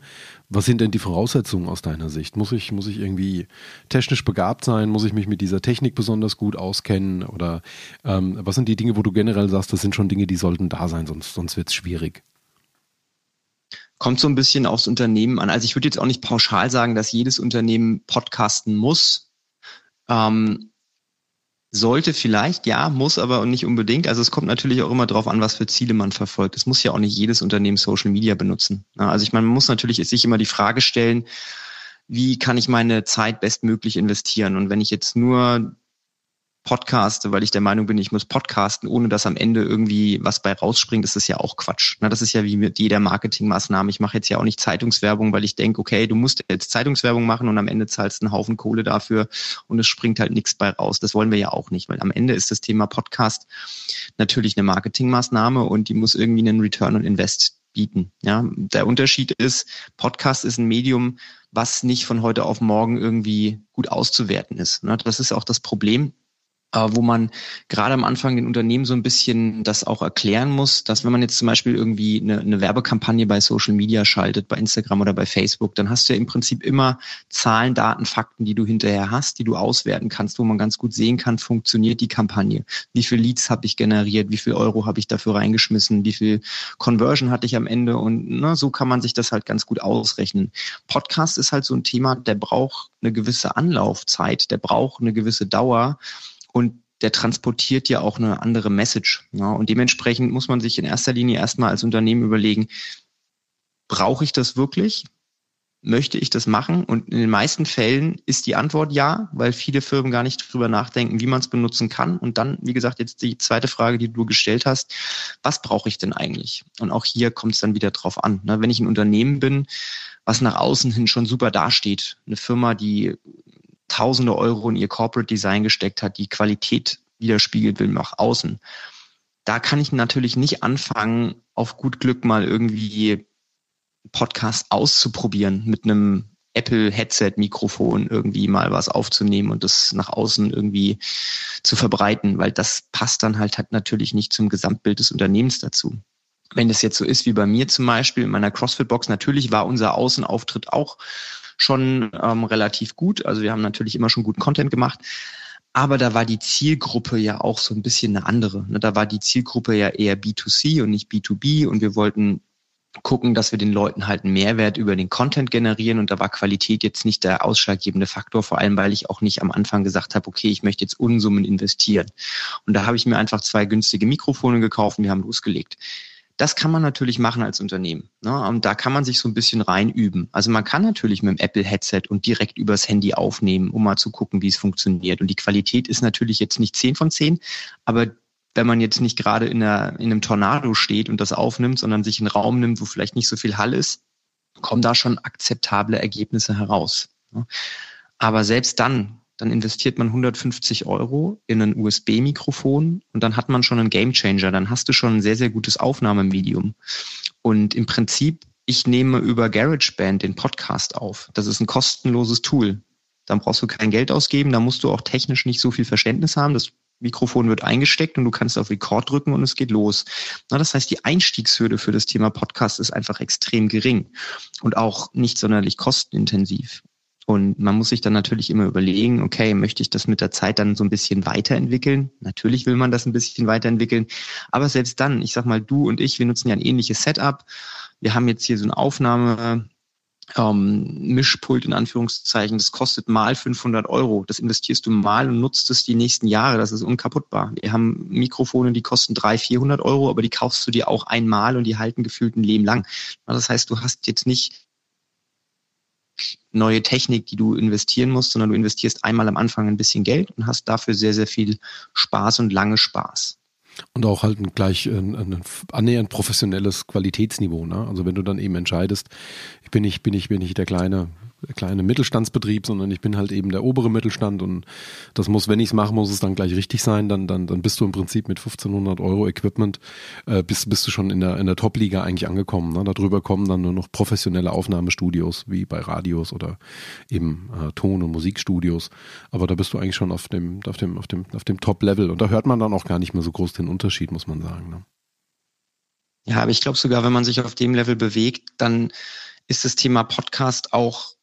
Was sind denn die Voraussetzungen aus deiner Sicht? Muss ich, muss ich irgendwie technisch begabt sein? Muss ich mich mit dieser Technik besonders gut auskennen? Oder ähm, was sind die Dinge, wo du generell sagst, das sind schon Dinge, die sollten da sein, sonst, sonst wird es schwierig? Kommt so ein bisschen aufs Unternehmen an. Also ich würde jetzt auch nicht pauschal sagen, dass jedes Unternehmen podcasten muss. Ähm, sollte vielleicht, ja, muss aber nicht unbedingt. Also es kommt natürlich auch immer darauf an, was für Ziele man verfolgt. Es muss ja auch nicht jedes Unternehmen Social Media benutzen. Also ich meine, man muss natürlich sich immer die Frage stellen, wie kann ich meine Zeit bestmöglich investieren? Und wenn ich jetzt nur podcaste, weil ich der Meinung bin, ich muss podcasten, ohne dass am Ende irgendwie was bei rausspringt, ist das ja auch Quatsch. Na, das ist ja wie mit jeder Marketingmaßnahme. Ich mache jetzt ja auch nicht Zeitungswerbung, weil ich denke, okay, du musst jetzt Zeitungswerbung machen und am Ende zahlst einen Haufen Kohle dafür und es springt halt nichts bei raus. Das wollen wir ja auch nicht, weil am Ende ist das Thema Podcast natürlich eine Marketingmaßnahme und die muss irgendwie einen Return on Invest bieten. Ja, der Unterschied ist, Podcast ist ein Medium, was nicht von heute auf morgen irgendwie gut auszuwerten ist. Das ist auch das Problem wo man gerade am Anfang den Unternehmen so ein bisschen das auch erklären muss, dass wenn man jetzt zum Beispiel irgendwie eine, eine, Werbekampagne bei Social Media schaltet, bei Instagram oder bei Facebook, dann hast du ja im Prinzip immer Zahlen, Daten, Fakten, die du hinterher hast, die du auswerten kannst, wo man ganz gut sehen kann, funktioniert die Kampagne. Wie viel Leads habe ich generiert, wie viel Euro habe ich dafür reingeschmissen, wie viel Conversion hatte ich am Ende und ne, so kann man sich das halt ganz gut ausrechnen. Podcast ist halt so ein Thema, der braucht eine gewisse Anlaufzeit, der braucht eine gewisse Dauer und der transportiert ja auch eine andere Message. Ja, und dementsprechend muss man sich in erster Linie erstmal als Unternehmen überlegen, brauche ich das wirklich? Möchte ich das machen? Und in den meisten Fällen ist die Antwort ja, weil viele Firmen gar nicht drüber nachdenken, wie man es benutzen kann. Und dann, wie gesagt, jetzt die zweite Frage, die du gestellt hast, was brauche ich denn eigentlich? Und auch hier kommt es dann wieder drauf an. Ne? Wenn ich ein Unternehmen bin, was nach außen hin schon super dasteht, eine Firma, die tausende Euro in ihr Corporate Design gesteckt hat, die Qualität widerspiegelt will nach außen, da kann ich natürlich nicht anfangen, auf gut Glück mal irgendwie Podcast auszuprobieren mit einem Apple Headset Mikrofon irgendwie mal was aufzunehmen und das nach außen irgendwie zu verbreiten, weil das passt dann halt, halt natürlich nicht zum Gesamtbild des Unternehmens dazu. Wenn das jetzt so ist wie bei mir zum Beispiel in meiner CrossFit Box, natürlich war unser Außenauftritt auch schon ähm, relativ gut. Also wir haben natürlich immer schon guten Content gemacht. Aber da war die Zielgruppe ja auch so ein bisschen eine andere. Ne? Da war die Zielgruppe ja eher B2C und nicht B2B und wir wollten gucken, dass wir den Leuten halt einen Mehrwert über den Content generieren und da war Qualität jetzt nicht der ausschlaggebende Faktor, vor allem weil ich auch nicht am Anfang gesagt habe, okay, ich möchte jetzt Unsummen investieren. Und da habe ich mir einfach zwei günstige Mikrofone gekauft und wir haben losgelegt. Das kann man natürlich machen als Unternehmen. Ne? Und da kann man sich so ein bisschen reinüben. Also man kann natürlich mit dem Apple-Headset und direkt übers Handy aufnehmen, um mal zu gucken, wie es funktioniert. Und die Qualität ist natürlich jetzt nicht 10 von 10, aber wenn man jetzt nicht gerade in, einer, in einem Tornado steht und das aufnimmt, sondern sich einen Raum nimmt, wo vielleicht nicht so viel Hall ist, kommen da schon akzeptable Ergebnisse heraus. Ne? Aber selbst dann dann investiert man 150 Euro in ein USB-Mikrofon und dann hat man schon einen Gamechanger. Dann hast du schon ein sehr, sehr gutes Aufnahmemedium. Und im Prinzip, ich nehme über GarageBand den Podcast auf. Das ist ein kostenloses Tool. Dann brauchst du kein Geld ausgeben, da musst du auch technisch nicht so viel Verständnis haben. Das Mikrofon wird eingesteckt und du kannst auf Record drücken und es geht los. Na, das heißt, die Einstiegshürde für das Thema Podcast ist einfach extrem gering und auch nicht sonderlich kostenintensiv. Und man muss sich dann natürlich immer überlegen, okay, möchte ich das mit der Zeit dann so ein bisschen weiterentwickeln? Natürlich will man das ein bisschen weiterentwickeln. Aber selbst dann, ich sag mal, du und ich, wir nutzen ja ein ähnliches Setup. Wir haben jetzt hier so eine Aufnahme, ähm, Mischpult in Anführungszeichen, das kostet mal 500 Euro. Das investierst du mal und nutzt es die nächsten Jahre. Das ist unkaputtbar. Wir haben Mikrofone, die kosten 300, 400 Euro, aber die kaufst du dir auch einmal und die halten gefühlt ein Leben lang. Das heißt, du hast jetzt nicht neue Technik, die du investieren musst, sondern du investierst einmal am Anfang ein bisschen Geld und hast dafür sehr, sehr viel Spaß und lange Spaß. Und auch halt ein gleich ein, ein annähernd professionelles Qualitätsniveau. Ne? Also wenn du dann eben entscheidest, bin ich, bin ich, bin ich der kleine kleine Mittelstandsbetrieb, sondern ich bin halt eben der obere Mittelstand und das muss, wenn ich es mache, muss es dann gleich richtig sein. Dann, dann, dann bist du im Prinzip mit 1500 Euro Equipment äh, bist, bist du schon in der, in der Top-Liga eigentlich angekommen. Ne? Darüber kommen dann nur noch professionelle Aufnahmestudios wie bei Radios oder eben äh, Ton- und Musikstudios. Aber da bist du eigentlich schon auf dem, auf dem, auf dem, auf dem Top-Level und da hört man dann auch gar nicht mehr so groß den Unterschied, muss man sagen. Ne? Ja, aber ich glaube sogar, wenn man sich auf dem Level bewegt, dann ist das Thema Podcast auch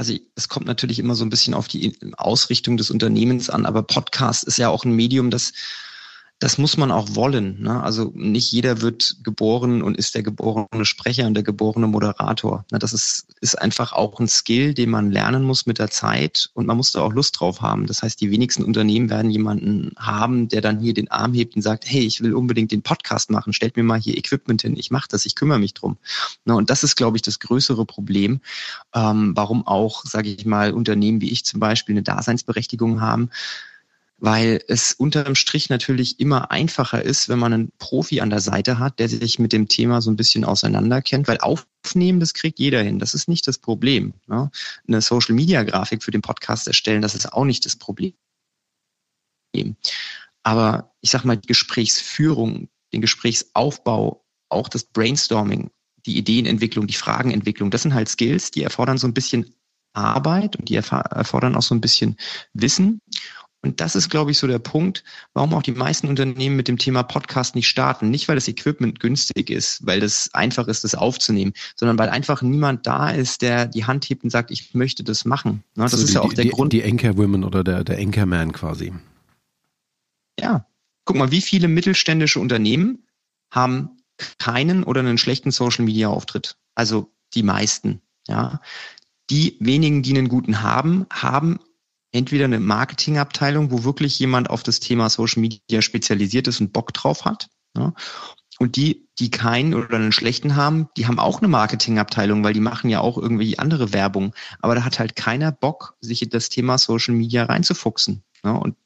also es kommt natürlich immer so ein bisschen auf die Ausrichtung des Unternehmens an, aber Podcast ist ja auch ein Medium, das das muss man auch wollen. Ne? Also nicht jeder wird geboren und ist der geborene Sprecher und der geborene Moderator. Ne? Das ist, ist einfach auch ein Skill, den man lernen muss mit der Zeit und man muss da auch Lust drauf haben. Das heißt, die wenigsten Unternehmen werden jemanden haben, der dann hier den Arm hebt und sagt, hey, ich will unbedingt den Podcast machen, stellt mir mal hier Equipment hin, ich mache das, ich kümmere mich drum. Ne? Und das ist, glaube ich, das größere Problem, ähm, warum auch, sage ich mal, Unternehmen wie ich zum Beispiel eine Daseinsberechtigung haben, weil es unterm Strich natürlich immer einfacher ist, wenn man einen Profi an der Seite hat, der sich mit dem Thema so ein bisschen auseinanderkennt, weil aufnehmen, das kriegt jeder hin. Das ist nicht das Problem. Ne? Eine Social-Media-Grafik für den Podcast erstellen, das ist auch nicht das Problem. Aber ich sag mal, die Gesprächsführung, den Gesprächsaufbau, auch das Brainstorming, die Ideenentwicklung, die Fragenentwicklung, das sind halt Skills, die erfordern so ein bisschen Arbeit und die erfordern auch so ein bisschen Wissen. Und das ist, glaube ich, so der Punkt, warum auch die meisten Unternehmen mit dem Thema Podcast nicht starten. Nicht, weil das Equipment günstig ist, weil das einfach ist, das aufzunehmen, sondern weil einfach niemand da ist, der die Hand hebt und sagt, ich möchte das machen. Das also ist die, ja auch der die, Grund. Die Anchor Women oder der, der Anchor Man quasi. Ja. Guck mal, wie viele mittelständische Unternehmen haben keinen oder einen schlechten Social Media Auftritt? Also die meisten, ja. Die wenigen, die einen guten haben, haben entweder eine Marketingabteilung, wo wirklich jemand auf das Thema Social Media spezialisiert ist und Bock drauf hat. Ja, Und die, die keinen oder einen schlechten haben, die haben auch eine Marketingabteilung, weil die machen ja auch irgendwie andere Werbung. Aber da hat halt keiner Bock, sich in das Thema Social Media reinzufuchsen. Ja, und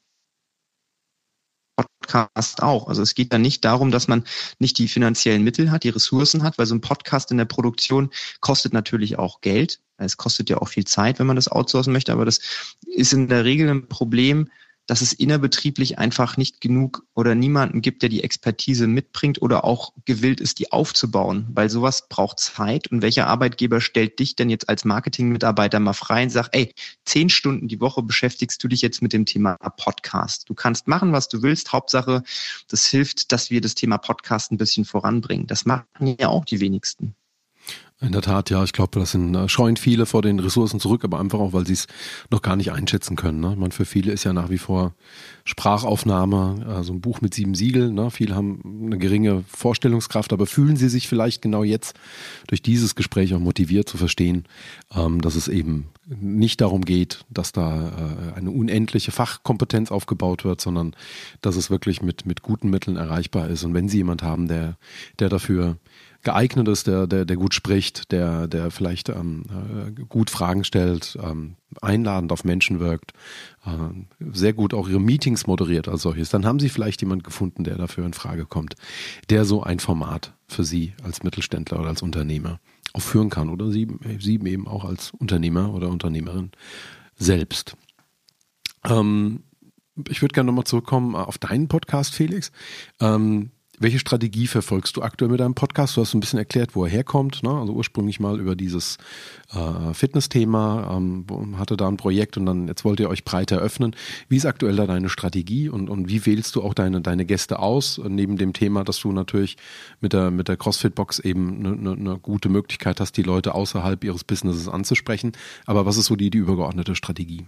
Podcast auch. Also es geht dann nicht darum, dass man nicht die finanziellen Mittel hat, die Ressourcen hat, weil so ein Podcast in der Produktion kostet natürlich auch Geld. Es kostet ja auch viel Zeit, wenn man das outsourcen möchte, aber das ist in der Regel ein Problem, dass es innerbetrieblich einfach nicht genug oder niemanden gibt, der die Expertise mitbringt oder auch gewillt ist, die aufzubauen, weil sowas braucht Zeit. Und welcher Arbeitgeber stellt dich denn jetzt als Marketingmitarbeiter mal frei und sagt, ey, zehn Stunden die Woche beschäftigst du dich jetzt mit dem Thema Podcast. Du kannst machen, was du willst. Hauptsache, das hilft, dass wir das Thema Podcast ein bisschen voranbringen. Das machen ja auch die wenigsten. In der Tat, ja, ich glaube, das sind, äh, scheuen viele vor den Ressourcen zurück, aber einfach auch, weil sie es noch gar nicht einschätzen können. Ne? Man, für viele ist ja nach wie vor Sprachaufnahme, also ein Buch mit sieben Siegeln. Ne? Viele haben eine geringe Vorstellungskraft, aber fühlen sie sich vielleicht genau jetzt durch dieses Gespräch auch motiviert zu verstehen, ähm, dass es eben nicht darum geht, dass da äh, eine unendliche Fachkompetenz aufgebaut wird, sondern dass es wirklich mit, mit guten Mitteln erreichbar ist. Und wenn Sie jemand haben, der, der dafür geeignet ist, der, der, der gut spricht, der, der vielleicht ähm, äh, gut Fragen stellt, ähm, einladend auf Menschen wirkt, äh, sehr gut auch ihre Meetings moderiert als solches, dann haben Sie vielleicht jemand gefunden, der dafür in Frage kommt, der so ein Format für Sie als Mittelständler oder als Unternehmer auch führen kann oder Sie, Sie eben auch als Unternehmer oder Unternehmerin selbst. Ähm, ich würde gerne nochmal zurückkommen auf deinen Podcast, Felix. Ähm, welche Strategie verfolgst du aktuell mit deinem Podcast? Du hast ein bisschen erklärt, wo er herkommt. Ne? Also ursprünglich mal über dieses äh, Fitness-Thema, ähm, hatte da ein Projekt und dann jetzt wollt ihr euch breiter öffnen. Wie ist aktuell da deine Strategie und, und wie wählst du auch deine, deine Gäste aus? Neben dem Thema, dass du natürlich mit der, mit der CrossFit-Box eben eine, eine, eine gute Möglichkeit hast, die Leute außerhalb ihres Businesses anzusprechen. Aber was ist so die, die übergeordnete Strategie?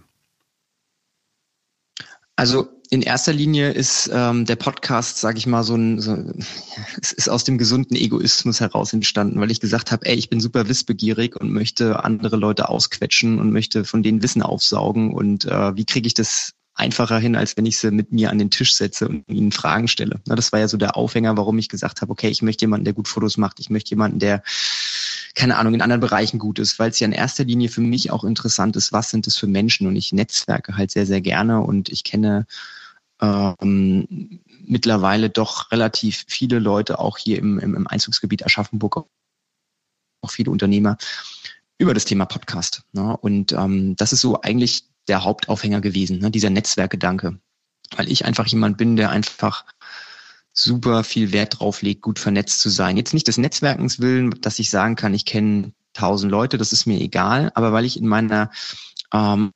Also in erster Linie ist ähm, der Podcast, sage ich mal, so ein, so, es ist aus dem gesunden Egoismus heraus entstanden, weil ich gesagt habe, ey, ich bin super wissbegierig und möchte andere Leute ausquetschen und möchte von denen Wissen aufsaugen und äh, wie kriege ich das einfacher hin, als wenn ich sie mit mir an den Tisch setze und ihnen Fragen stelle. Das war ja so der Aufhänger, warum ich gesagt habe, okay, ich möchte jemanden, der gut Fotos macht, ich möchte jemanden, der keine Ahnung, in anderen Bereichen gut ist, weil es ja in erster Linie für mich auch interessant ist, was sind es für Menschen und ich netzwerke halt sehr, sehr gerne und ich kenne ähm, mittlerweile doch relativ viele Leute auch hier im, im, im Einzugsgebiet Aschaffenburg, auch viele Unternehmer über das Thema Podcast. Ne? Und ähm, das ist so eigentlich der Hauptaufhänger gewesen, ne? dieser Netzwerkgedanke. Weil ich einfach jemand bin, der einfach super viel Wert drauf legt, gut vernetzt zu sein. Jetzt nicht des Netzwerkens willen, dass ich sagen kann, ich kenne tausend Leute, das ist mir egal, aber weil ich in meiner ähm,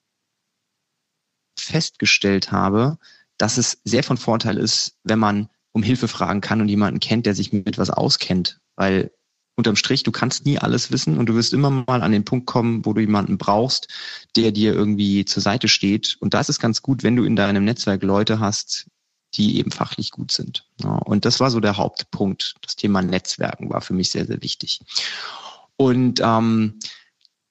festgestellt habe, dass es sehr von Vorteil ist, wenn man um Hilfe fragen kann und jemanden kennt, der sich mit was auskennt. Weil unterm Strich, du kannst nie alles wissen und du wirst immer mal an den Punkt kommen, wo du jemanden brauchst, der dir irgendwie zur Seite steht. Und da ist ganz gut, wenn du in deinem Netzwerk Leute hast, die eben fachlich gut sind. Und das war so der Hauptpunkt. Das Thema Netzwerken war für mich sehr, sehr wichtig. Und ähm,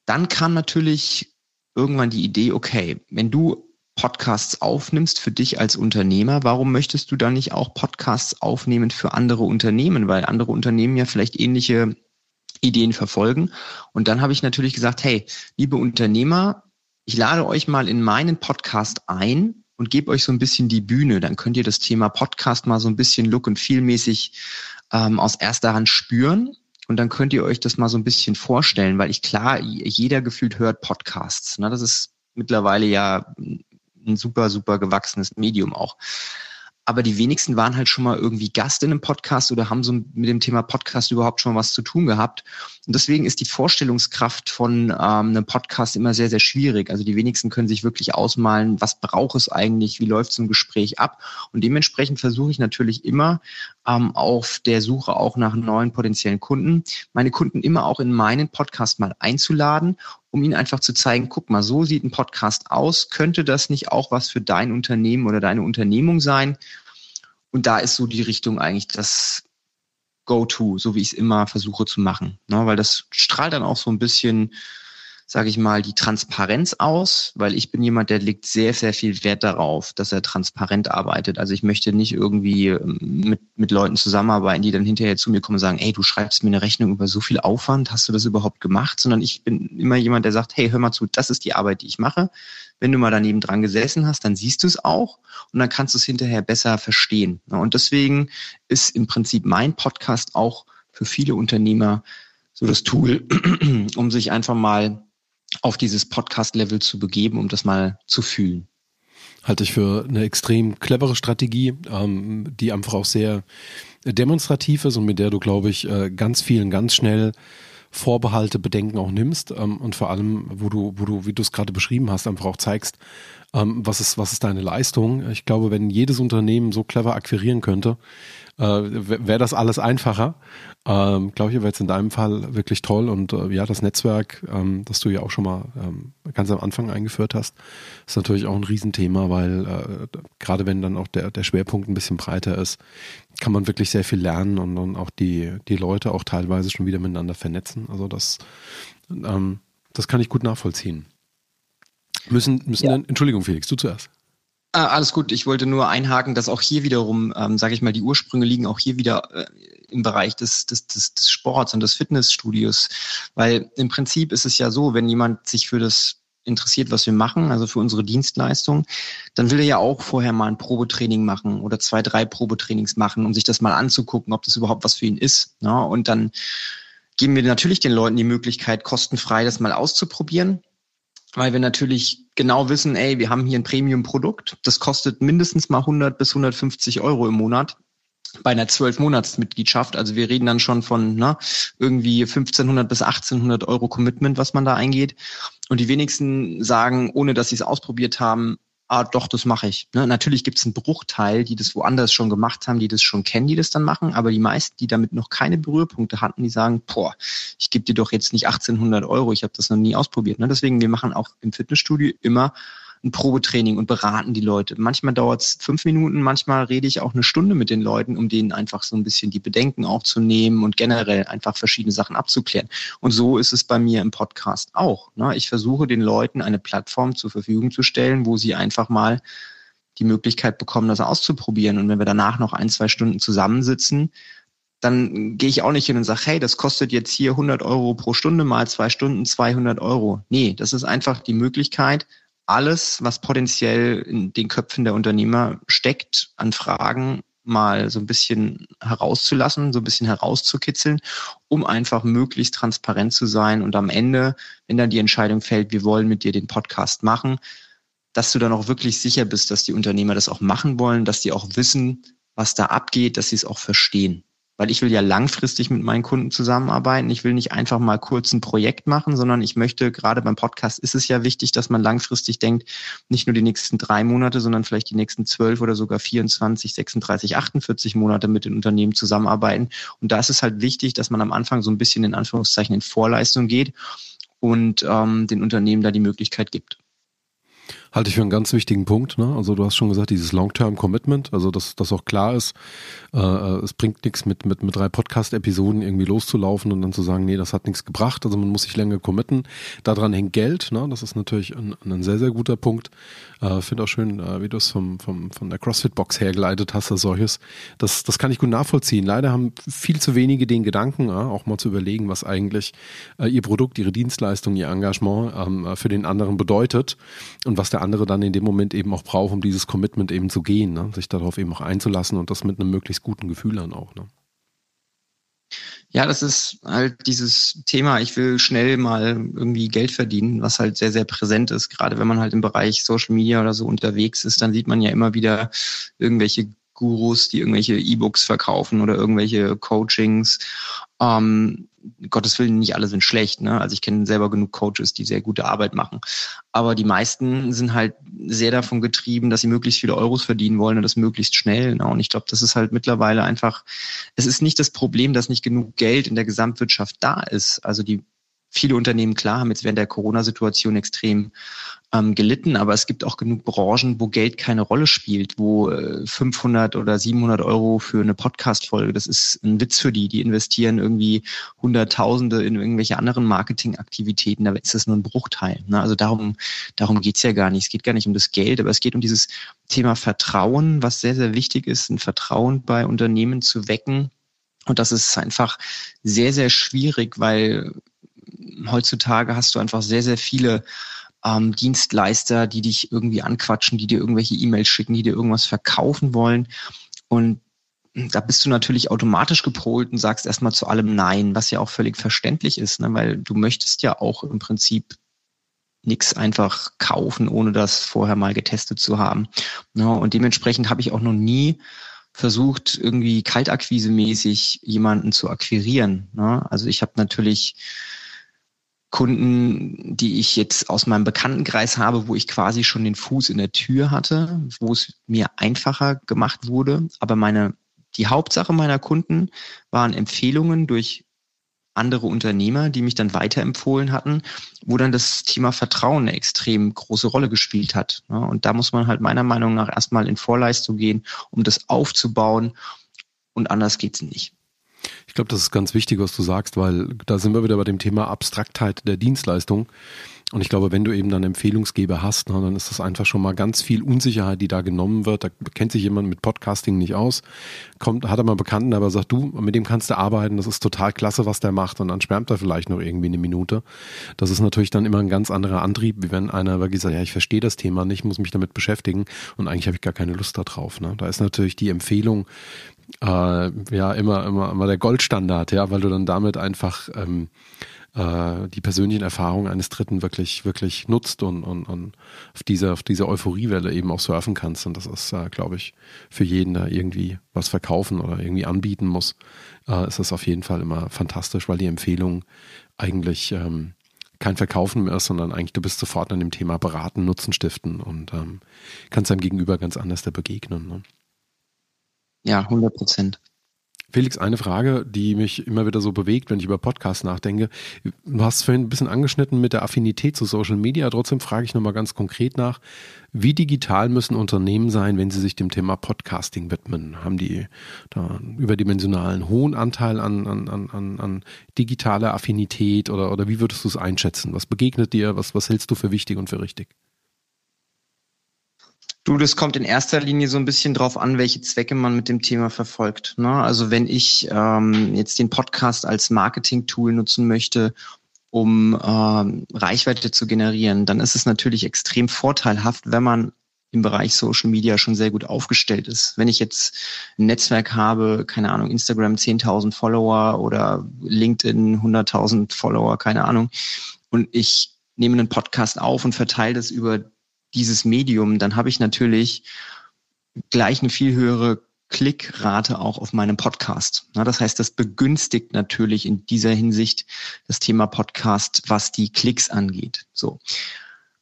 dann kam natürlich irgendwann die Idee, okay, wenn du Podcasts aufnimmst für dich als Unternehmer, warum möchtest du dann nicht auch Podcasts aufnehmen für andere Unternehmen? Weil andere Unternehmen ja vielleicht ähnliche Ideen verfolgen. Und dann habe ich natürlich gesagt, hey, liebe Unternehmer, ich lade euch mal in meinen Podcast ein und gebe euch so ein bisschen die Bühne. Dann könnt ihr das Thema Podcast mal so ein bisschen look und feelmäßig ähm, aus erster Hand spüren. Und dann könnt ihr euch das mal so ein bisschen vorstellen, weil ich klar, jeder gefühlt hört Podcasts. Ne? Das ist mittlerweile ja ein super, super gewachsenes Medium auch aber die wenigsten waren halt schon mal irgendwie Gast in einem Podcast oder haben so mit dem Thema Podcast überhaupt schon was zu tun gehabt. Und deswegen ist die Vorstellungskraft von ähm, einem Podcast immer sehr, sehr schwierig. Also die wenigsten können sich wirklich ausmalen, was braucht es eigentlich, wie läuft so ein Gespräch ab. Und dementsprechend versuche ich natürlich immer ähm, auf der Suche auch nach neuen potenziellen Kunden, meine Kunden immer auch in meinen Podcast mal einzuladen um ihnen einfach zu zeigen, guck mal, so sieht ein Podcast aus. Könnte das nicht auch was für dein Unternehmen oder deine Unternehmung sein? Und da ist so die Richtung eigentlich das Go-To, so wie ich es immer versuche zu machen. Ne? Weil das strahlt dann auch so ein bisschen sage ich mal, die Transparenz aus, weil ich bin jemand, der legt sehr, sehr viel Wert darauf, dass er transparent arbeitet. Also ich möchte nicht irgendwie ähm, mit, mit Leuten zusammenarbeiten, die dann hinterher zu mir kommen und sagen, ey, du schreibst mir eine Rechnung über so viel Aufwand, hast du das überhaupt gemacht? Sondern ich bin immer jemand, der sagt, hey, hör mal zu, das ist die Arbeit, die ich mache. Wenn du mal daneben dran gesessen hast, dann siehst du es auch und dann kannst du es hinterher besser verstehen. Und deswegen ist im Prinzip mein Podcast auch für viele Unternehmer so das Tool, um sich einfach mal auf dieses Podcast-Level zu begeben, um das mal zu fühlen. Halte ich für eine extrem clevere Strategie, ähm, die einfach auch sehr demonstrativ ist und mit der du, glaube ich, äh, ganz vielen ganz schnell Vorbehalte, Bedenken auch nimmst ähm, und vor allem, wo du, wo du, wie du es gerade beschrieben hast, einfach auch zeigst, ähm, was ist, was ist deine Leistung. Ich glaube, wenn jedes Unternehmen so clever akquirieren könnte, äh, wäre das alles einfacher. Ähm, Glaube ich aber jetzt in deinem Fall wirklich toll und äh, ja, das Netzwerk, ähm, das du ja auch schon mal ähm, ganz am Anfang eingeführt hast, ist natürlich auch ein Riesenthema, weil äh, gerade wenn dann auch der, der Schwerpunkt ein bisschen breiter ist, kann man wirklich sehr viel lernen und, und auch die, die Leute auch teilweise schon wieder miteinander vernetzen. Also das, ähm, das kann ich gut nachvollziehen. Müssen, müssen ja. dann, Entschuldigung, Felix, du zuerst. Ah, alles gut. Ich wollte nur einhaken, dass auch hier wiederum, ähm, sage ich mal, die Ursprünge liegen auch hier wieder äh, im Bereich des, des, des, des Sports und des Fitnessstudios. Weil im Prinzip ist es ja so, wenn jemand sich für das interessiert, was wir machen, also für unsere Dienstleistung, dann will er ja auch vorher mal ein Probetraining machen oder zwei, drei Probetrainings machen, um sich das mal anzugucken, ob das überhaupt was für ihn ist. Ne? Und dann geben wir natürlich den Leuten die Möglichkeit, kostenfrei das mal auszuprobieren weil wir natürlich genau wissen, ey, wir haben hier ein Premium-Produkt, das kostet mindestens mal 100 bis 150 Euro im Monat bei einer 12-Monats-Mitgliedschaft. Also wir reden dann schon von ne, irgendwie 1500 bis 1800 Euro Commitment, was man da eingeht. Und die wenigsten sagen, ohne dass sie es ausprobiert haben, ah, doch, das mache ich. Ne? Natürlich gibt es einen Bruchteil, die das woanders schon gemacht haben, die das schon kennen, die das dann machen, aber die meisten, die damit noch keine Berührpunkte hatten, die sagen, boah, ich gebe dir doch jetzt nicht 1800 Euro, ich habe das noch nie ausprobiert. Ne? Deswegen, wir machen auch im Fitnessstudio immer ein Probetraining und beraten die Leute. Manchmal dauert es fünf Minuten, manchmal rede ich auch eine Stunde mit den Leuten, um denen einfach so ein bisschen die Bedenken aufzunehmen und generell einfach verschiedene Sachen abzuklären. Und so ist es bei mir im Podcast auch. Ne? Ich versuche den Leuten eine Plattform zur Verfügung zu stellen, wo sie einfach mal die Möglichkeit bekommen, das auszuprobieren. Und wenn wir danach noch ein, zwei Stunden zusammensitzen, dann gehe ich auch nicht hin und sage, hey, das kostet jetzt hier 100 Euro pro Stunde mal zwei Stunden 200 Euro. Nee, das ist einfach die Möglichkeit, alles, was potenziell in den Köpfen der Unternehmer steckt, an Fragen mal so ein bisschen herauszulassen, so ein bisschen herauszukitzeln, um einfach möglichst transparent zu sein und am Ende, wenn dann die Entscheidung fällt, wir wollen mit dir den Podcast machen, dass du dann auch wirklich sicher bist, dass die Unternehmer das auch machen wollen, dass die auch wissen, was da abgeht, dass sie es auch verstehen weil ich will ja langfristig mit meinen Kunden zusammenarbeiten. Ich will nicht einfach mal kurz ein Projekt machen, sondern ich möchte, gerade beim Podcast ist es ja wichtig, dass man langfristig denkt, nicht nur die nächsten drei Monate, sondern vielleicht die nächsten zwölf oder sogar 24, 36, 48 Monate mit den Unternehmen zusammenarbeiten. Und da ist es halt wichtig, dass man am Anfang so ein bisschen in Anführungszeichen in Vorleistung geht und ähm, den Unternehmen da die Möglichkeit gibt halte ich für einen ganz wichtigen Punkt. Ne? Also du hast schon gesagt, dieses Long-Term-Commitment, also dass das auch klar ist, äh, äh, es bringt nichts mit, mit, mit drei Podcast-Episoden irgendwie loszulaufen und dann zu sagen, nee, das hat nichts gebracht. Also man muss sich länger committen. Daran hängt Geld, ne? das ist natürlich ein, ein sehr, sehr guter Punkt. Äh, Finde auch schön, äh, wie du es vom, vom, von der CrossFit-Box hergeleitet hast, als solches. Das, das kann ich gut nachvollziehen. Leider haben viel zu wenige den Gedanken, äh, auch mal zu überlegen, was eigentlich äh, ihr Produkt, ihre Dienstleistung, ihr Engagement ähm, äh, für den anderen bedeutet und was der andere dann in dem Moment eben auch braucht, um dieses Commitment eben zu gehen, ne? sich darauf eben auch einzulassen und das mit einem möglichst guten Gefühl dann auch. Ne? Ja, das ist halt dieses Thema, ich will schnell mal irgendwie Geld verdienen, was halt sehr, sehr präsent ist. Gerade wenn man halt im Bereich Social Media oder so unterwegs ist, dann sieht man ja immer wieder irgendwelche Gurus, die irgendwelche E-Books verkaufen oder irgendwelche Coachings. Ähm, Gottes Willen, nicht alle sind schlecht. Ne? Also ich kenne selber genug Coaches, die sehr gute Arbeit machen. Aber die meisten sind halt sehr davon getrieben, dass sie möglichst viele Euros verdienen wollen und das möglichst schnell. Ne? Und ich glaube, das ist halt mittlerweile einfach, es ist nicht das Problem, dass nicht genug Geld in der Gesamtwirtschaft da ist. Also die viele Unternehmen, klar, haben jetzt während der Corona-Situation extrem ähm, gelitten, aber es gibt auch genug Branchen, wo Geld keine Rolle spielt, wo äh, 500 oder 700 Euro für eine Podcast-Folge, das ist ein Witz für die. Die investieren irgendwie Hunderttausende in irgendwelche anderen Marketingaktivitäten, da ist das nur ein Bruchteil. Ne? Also darum, darum geht's ja gar nicht. Es geht gar nicht um das Geld, aber es geht um dieses Thema Vertrauen, was sehr, sehr wichtig ist, ein Vertrauen bei Unternehmen zu wecken. Und das ist einfach sehr, sehr schwierig, weil heutzutage hast du einfach sehr, sehr viele ähm, Dienstleister, die dich irgendwie anquatschen, die dir irgendwelche E-Mails schicken, die dir irgendwas verkaufen wollen. Und da bist du natürlich automatisch gepolt und sagst erstmal zu allem Nein, was ja auch völlig verständlich ist, ne? weil du möchtest ja auch im Prinzip nichts einfach kaufen, ohne das vorher mal getestet zu haben. Ne? Und dementsprechend habe ich auch noch nie versucht, irgendwie kaltakquisemäßig jemanden zu akquirieren. Ne? Also ich habe natürlich Kunden, die ich jetzt aus meinem Bekanntenkreis habe, wo ich quasi schon den Fuß in der Tür hatte, wo es mir einfacher gemacht wurde. Aber meine, die Hauptsache meiner Kunden waren Empfehlungen durch andere Unternehmer, die mich dann weiterempfohlen hatten, wo dann das Thema Vertrauen eine extrem große Rolle gespielt hat. Und da muss man halt meiner Meinung nach erstmal in Vorleistung gehen, um das aufzubauen. Und anders geht's nicht. Ich glaube, das ist ganz wichtig, was du sagst, weil da sind wir wieder bei dem Thema Abstraktheit der Dienstleistung. Und ich glaube, wenn du eben dann Empfehlungsgeber hast, na, dann ist das einfach schon mal ganz viel Unsicherheit, die da genommen wird. Da kennt sich jemand mit Podcasting nicht aus, kommt, hat er mal Bekannten, aber sagt, du, mit dem kannst du arbeiten, das ist total klasse, was der macht. Und dann schwärmt er vielleicht noch irgendwie eine Minute. Das ist natürlich dann immer ein ganz anderer Antrieb, wie wenn einer wirklich sagt, ja, ich verstehe das Thema nicht, muss mich damit beschäftigen und eigentlich habe ich gar keine Lust darauf. Ne? Da ist natürlich die Empfehlung, äh, ja immer, immer, immer der Goldstandard, ja, weil du dann damit einfach ähm, äh, die persönlichen Erfahrungen eines Dritten wirklich, wirklich nutzt und, und, und auf dieser, auf dieser Euphoriewelle eben auch surfen kannst. Und das ist, äh, glaube ich, für jeden, der irgendwie was verkaufen oder irgendwie anbieten muss, äh, ist das auf jeden Fall immer fantastisch, weil die Empfehlung eigentlich ähm, kein Verkaufen mehr ist, sondern eigentlich du bist sofort an dem Thema beraten, Nutzen stiften und ähm, kannst deinem Gegenüber ganz anders da begegnen. Ne? Ja, 100 Prozent. Felix, eine Frage, die mich immer wieder so bewegt, wenn ich über Podcasts nachdenke. Du hast vorhin ein bisschen angeschnitten mit der Affinität zu Social Media. Trotzdem frage ich nochmal ganz konkret nach. Wie digital müssen Unternehmen sein, wenn sie sich dem Thema Podcasting widmen? Haben die da einen überdimensionalen hohen Anteil an, an, an, an digitaler Affinität oder, oder wie würdest du es einschätzen? Was begegnet dir? Was, was hältst du für wichtig und für richtig? Du, das kommt in erster Linie so ein bisschen drauf an, welche Zwecke man mit dem Thema verfolgt. Ne? Also wenn ich ähm, jetzt den Podcast als Marketing-Tool nutzen möchte, um ähm, Reichweite zu generieren, dann ist es natürlich extrem vorteilhaft, wenn man im Bereich Social Media schon sehr gut aufgestellt ist. Wenn ich jetzt ein Netzwerk habe, keine Ahnung, Instagram 10.000 Follower oder LinkedIn 100.000 Follower, keine Ahnung, und ich nehme einen Podcast auf und verteile das über dieses Medium, dann habe ich natürlich gleich eine viel höhere Klickrate auch auf meinem Podcast. das heißt, das begünstigt natürlich in dieser Hinsicht das Thema Podcast, was die Klicks angeht. So.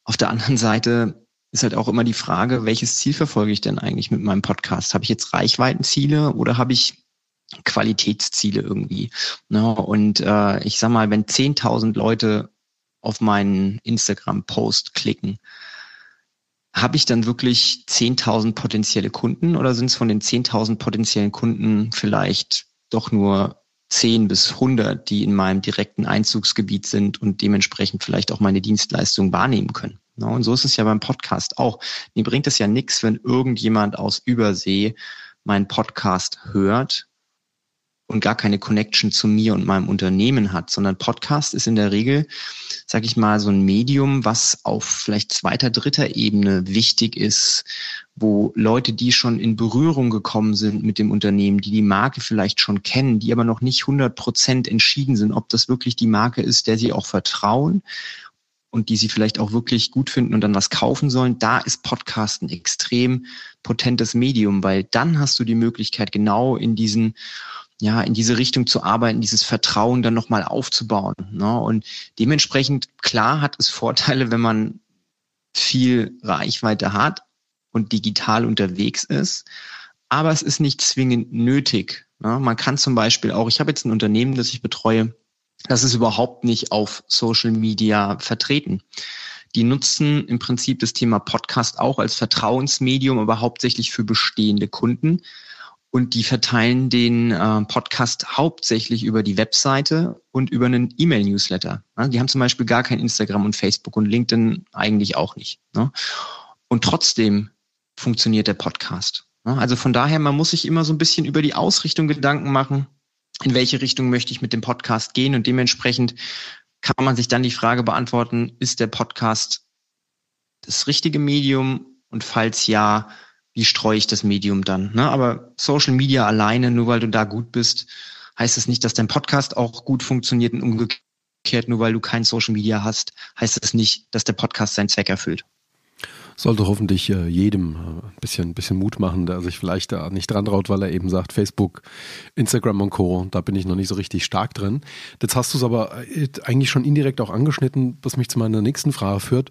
Auf der anderen Seite ist halt auch immer die Frage, welches Ziel verfolge ich denn eigentlich mit meinem Podcast? Habe ich jetzt Reichweitenziele oder habe ich Qualitätsziele irgendwie? und äh, ich sag mal, wenn 10.000 Leute auf meinen Instagram-Post klicken, habe ich dann wirklich 10.000 potenzielle Kunden oder sind es von den 10.000 potenziellen Kunden vielleicht doch nur 10 bis 100, die in meinem direkten Einzugsgebiet sind und dementsprechend vielleicht auch meine Dienstleistung wahrnehmen können? Und so ist es ja beim Podcast auch. Mir bringt es ja nichts, wenn irgendjemand aus Übersee meinen Podcast hört und gar keine Connection zu mir und meinem Unternehmen hat, sondern Podcast ist in der Regel, sage ich mal, so ein Medium, was auf vielleicht zweiter, dritter Ebene wichtig ist, wo Leute, die schon in Berührung gekommen sind mit dem Unternehmen, die die Marke vielleicht schon kennen, die aber noch nicht 100 Prozent entschieden sind, ob das wirklich die Marke ist, der sie auch vertrauen und die sie vielleicht auch wirklich gut finden und dann was kaufen sollen, da ist Podcast ein extrem potentes Medium, weil dann hast du die Möglichkeit, genau in diesen ja, in diese Richtung zu arbeiten, dieses Vertrauen dann nochmal aufzubauen. Ne? Und dementsprechend, klar hat es Vorteile, wenn man viel Reichweite hat und digital unterwegs ist, aber es ist nicht zwingend nötig. Ne? Man kann zum Beispiel auch, ich habe jetzt ein Unternehmen, das ich betreue, Das ist überhaupt nicht auf Social Media vertreten. Die nutzen im Prinzip das Thema Podcast auch als Vertrauensmedium, aber hauptsächlich für bestehende Kunden. Und die verteilen den äh, Podcast hauptsächlich über die Webseite und über einen E-Mail-Newsletter. Ja, die haben zum Beispiel gar kein Instagram und Facebook und LinkedIn eigentlich auch nicht. Ne? Und trotzdem funktioniert der Podcast. Ne? Also von daher, man muss sich immer so ein bisschen über die Ausrichtung Gedanken machen, in welche Richtung möchte ich mit dem Podcast gehen und dementsprechend kann man sich dann die Frage beantworten, ist der Podcast das richtige Medium und falls ja, wie streue ich das Medium dann? Ne? Aber Social Media alleine, nur weil du da gut bist, heißt es das nicht, dass dein Podcast auch gut funktioniert und umgekehrt, nur weil du kein Social Media hast, heißt es das nicht, dass der Podcast seinen Zweck erfüllt sollte hoffentlich äh, jedem äh, ein bisschen, bisschen Mut machen, der sich vielleicht da nicht dran traut, weil er eben sagt, Facebook, Instagram und Co., da bin ich noch nicht so richtig stark drin. Jetzt hast du es aber äh, eigentlich schon indirekt auch angeschnitten, was mich zu meiner nächsten Frage führt.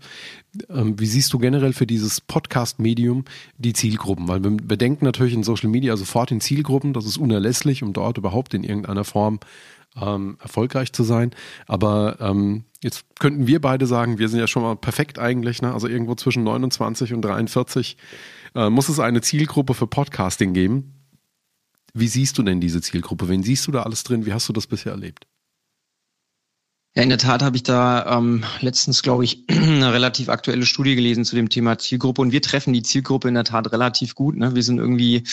Ähm, wie siehst du generell für dieses Podcast-Medium die Zielgruppen? Weil wir, wir denken natürlich in Social Media sofort in Zielgruppen, das ist unerlässlich, um dort überhaupt in irgendeiner Form ähm, erfolgreich zu sein. Aber ähm, jetzt könnten wir beide sagen, wir sind ja schon mal perfekt eigentlich, ne? also irgendwo zwischen 29 und 43 äh, muss es eine Zielgruppe für Podcasting geben. Wie siehst du denn diese Zielgruppe? Wen siehst du da alles drin? Wie hast du das bisher erlebt? Ja, in der Tat habe ich da ähm, letztens, glaube ich, eine relativ aktuelle Studie gelesen zu dem Thema Zielgruppe. Und wir treffen die Zielgruppe in der Tat relativ gut. Ne? Wir sind irgendwie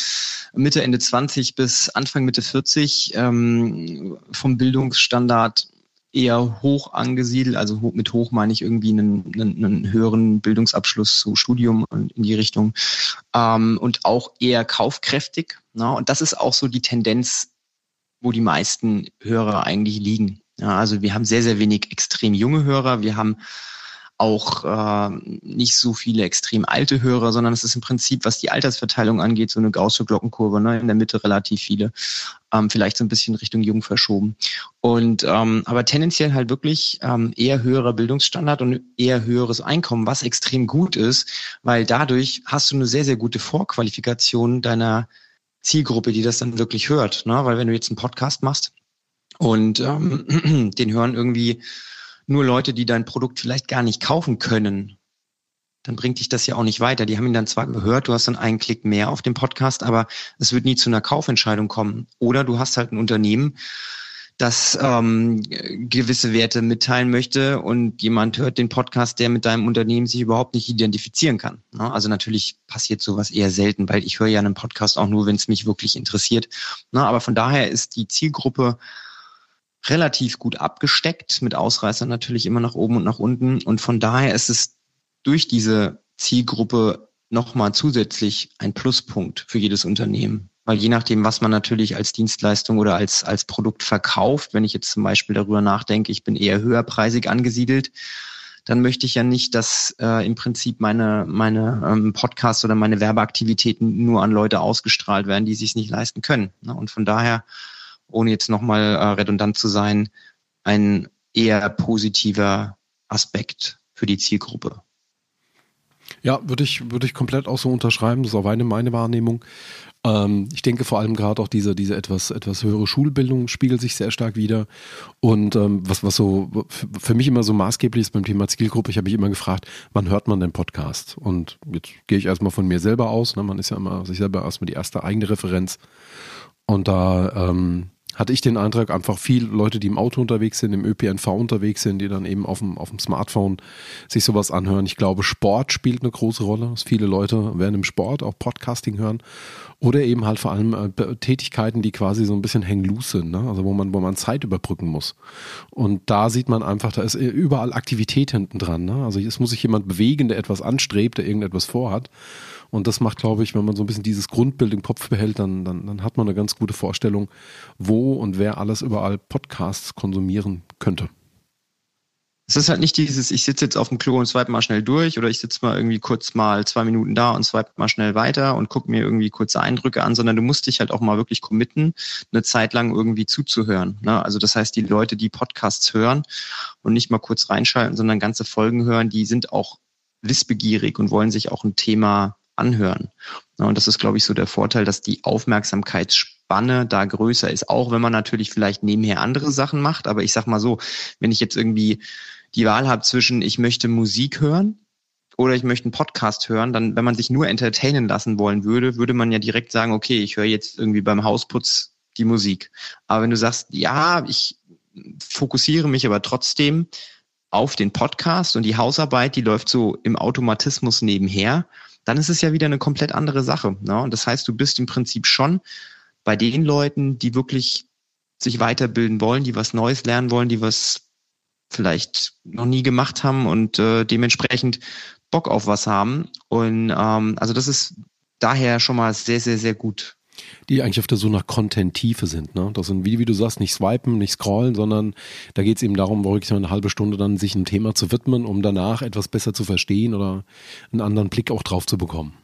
Mitte, Ende 20 bis Anfang, Mitte 40 ähm, vom Bildungsstandard eher hoch angesiedelt. Also mit hoch meine ich irgendwie einen, einen, einen höheren Bildungsabschluss zu Studium in die Richtung. Ähm, und auch eher kaufkräftig. Ne? Und das ist auch so die Tendenz, wo die meisten Hörer eigentlich liegen. Ja, also wir haben sehr, sehr wenig extrem junge Hörer. Wir haben auch äh, nicht so viele extrem alte Hörer, sondern es ist im Prinzip, was die Altersverteilung angeht, so eine gaußsche Glockenkurve, ne? in der Mitte relativ viele, ähm, vielleicht so ein bisschen Richtung jung verschoben. Und ähm, aber tendenziell halt wirklich ähm, eher höherer Bildungsstandard und eher höheres Einkommen, was extrem gut ist, weil dadurch hast du eine sehr, sehr gute Vorqualifikation deiner Zielgruppe, die das dann wirklich hört. Ne? Weil wenn du jetzt einen Podcast machst, und ähm, den hören irgendwie nur Leute, die dein Produkt vielleicht gar nicht kaufen können. Dann bringt dich das ja auch nicht weiter. Die haben ihn dann zwar gehört, du hast dann einen Klick mehr auf dem Podcast, aber es wird nie zu einer Kaufentscheidung kommen. Oder du hast halt ein Unternehmen, das ähm, gewisse Werte mitteilen möchte und jemand hört den Podcast, der mit deinem Unternehmen sich überhaupt nicht identifizieren kann. Ne? Also natürlich passiert sowas eher selten, weil ich höre ja einen Podcast auch nur, wenn es mich wirklich interessiert. Ne? Aber von daher ist die Zielgruppe relativ gut abgesteckt, mit Ausreißern natürlich immer nach oben und nach unten. Und von daher ist es durch diese Zielgruppe nochmal zusätzlich ein Pluspunkt für jedes Unternehmen. Weil je nachdem, was man natürlich als Dienstleistung oder als, als Produkt verkauft, wenn ich jetzt zum Beispiel darüber nachdenke, ich bin eher höherpreisig angesiedelt, dann möchte ich ja nicht, dass äh, im Prinzip meine, meine ähm, Podcasts oder meine Werbeaktivitäten nur an Leute ausgestrahlt werden, die sich nicht leisten können. Ne? Und von daher ohne jetzt nochmal äh, redundant zu sein, ein eher positiver Aspekt für die Zielgruppe. Ja, würde ich, würde ich komplett auch so unterschreiben. Das ist auch meine, meine Wahrnehmung. Ähm, ich denke vor allem gerade auch diese, diese etwas, etwas höhere Schulbildung spiegelt sich sehr stark wieder. Und ähm, was, was so für mich immer so maßgeblich ist beim Thema Zielgruppe, ich habe mich immer gefragt, wann hört man den Podcast? Und jetzt gehe ich erstmal von mir selber aus. Ne? Man ist ja immer sich selber erstmal die erste eigene Referenz. Und da ähm, hatte ich den Eindruck, einfach viele Leute, die im Auto unterwegs sind, im ÖPNV unterwegs sind, die dann eben auf dem, auf dem Smartphone sich sowas anhören. Ich glaube, Sport spielt eine große Rolle. Viele Leute werden im Sport auch Podcasting hören. Oder eben halt vor allem äh, Tätigkeiten, die quasi so ein bisschen hang loose sind, ne? also wo man, wo man Zeit überbrücken muss. Und da sieht man einfach, da ist überall Aktivität hinten dran. Ne? Also es muss sich jemand bewegen, der etwas anstrebt, der irgendetwas vorhat. Und das macht, glaube ich, wenn man so ein bisschen dieses Grundbild im Kopf behält, dann, dann, dann hat man eine ganz gute Vorstellung, wo und wer alles überall Podcasts konsumieren könnte. Es ist halt nicht dieses, ich sitze jetzt auf dem Klo und swipe mal schnell durch oder ich sitze mal irgendwie kurz mal zwei Minuten da und swipe mal schnell weiter und gucke mir irgendwie kurze Eindrücke an, sondern du musst dich halt auch mal wirklich committen, eine Zeit lang irgendwie zuzuhören. Ne? Also das heißt, die Leute, die Podcasts hören und nicht mal kurz reinschalten, sondern ganze Folgen hören, die sind auch wissbegierig und wollen sich auch ein Thema anhören. Und das ist, glaube ich, so der Vorteil, dass die Aufmerksamkeit Spanne da größer ist, auch wenn man natürlich vielleicht nebenher andere Sachen macht. Aber ich sag mal so, wenn ich jetzt irgendwie die Wahl habe zwischen, ich möchte Musik hören oder ich möchte einen Podcast hören, dann, wenn man sich nur entertainen lassen wollen würde, würde man ja direkt sagen, okay, ich höre jetzt irgendwie beim Hausputz die Musik. Aber wenn du sagst, ja, ich fokussiere mich aber trotzdem auf den Podcast und die Hausarbeit, die läuft so im Automatismus nebenher, dann ist es ja wieder eine komplett andere Sache. Ne? Und das heißt, du bist im Prinzip schon bei den Leuten, die wirklich sich weiterbilden wollen, die was Neues lernen wollen, die was vielleicht noch nie gemacht haben und äh, dementsprechend Bock auf was haben. Und ähm, also das ist daher schon mal sehr, sehr, sehr gut. Die eigentlich auf der so nach Content-Tiefe sind, ne? Das sind, wie, wie du sagst, nicht swipen, nicht scrollen, sondern da geht es eben darum, wirklich eine halbe Stunde dann sich einem Thema zu widmen, um danach etwas besser zu verstehen oder einen anderen Blick auch drauf zu bekommen.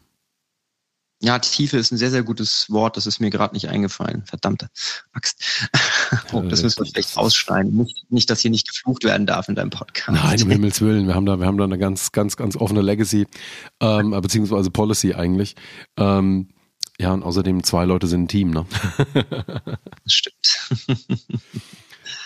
Ja, Tiefe ist ein sehr, sehr gutes Wort. Das ist mir gerade nicht eingefallen. Verdammte Axt. oh, das müssen wir vielleicht ausschneiden. Nicht, nicht, dass hier nicht geflucht werden darf in deinem Podcast. Nein, um Himmels Willen. Wir haben da, wir haben da eine ganz, ganz, ganz offene Legacy, ähm, beziehungsweise Policy eigentlich. Ähm, ja, und außerdem zwei Leute sind ein Team, ne? das stimmt.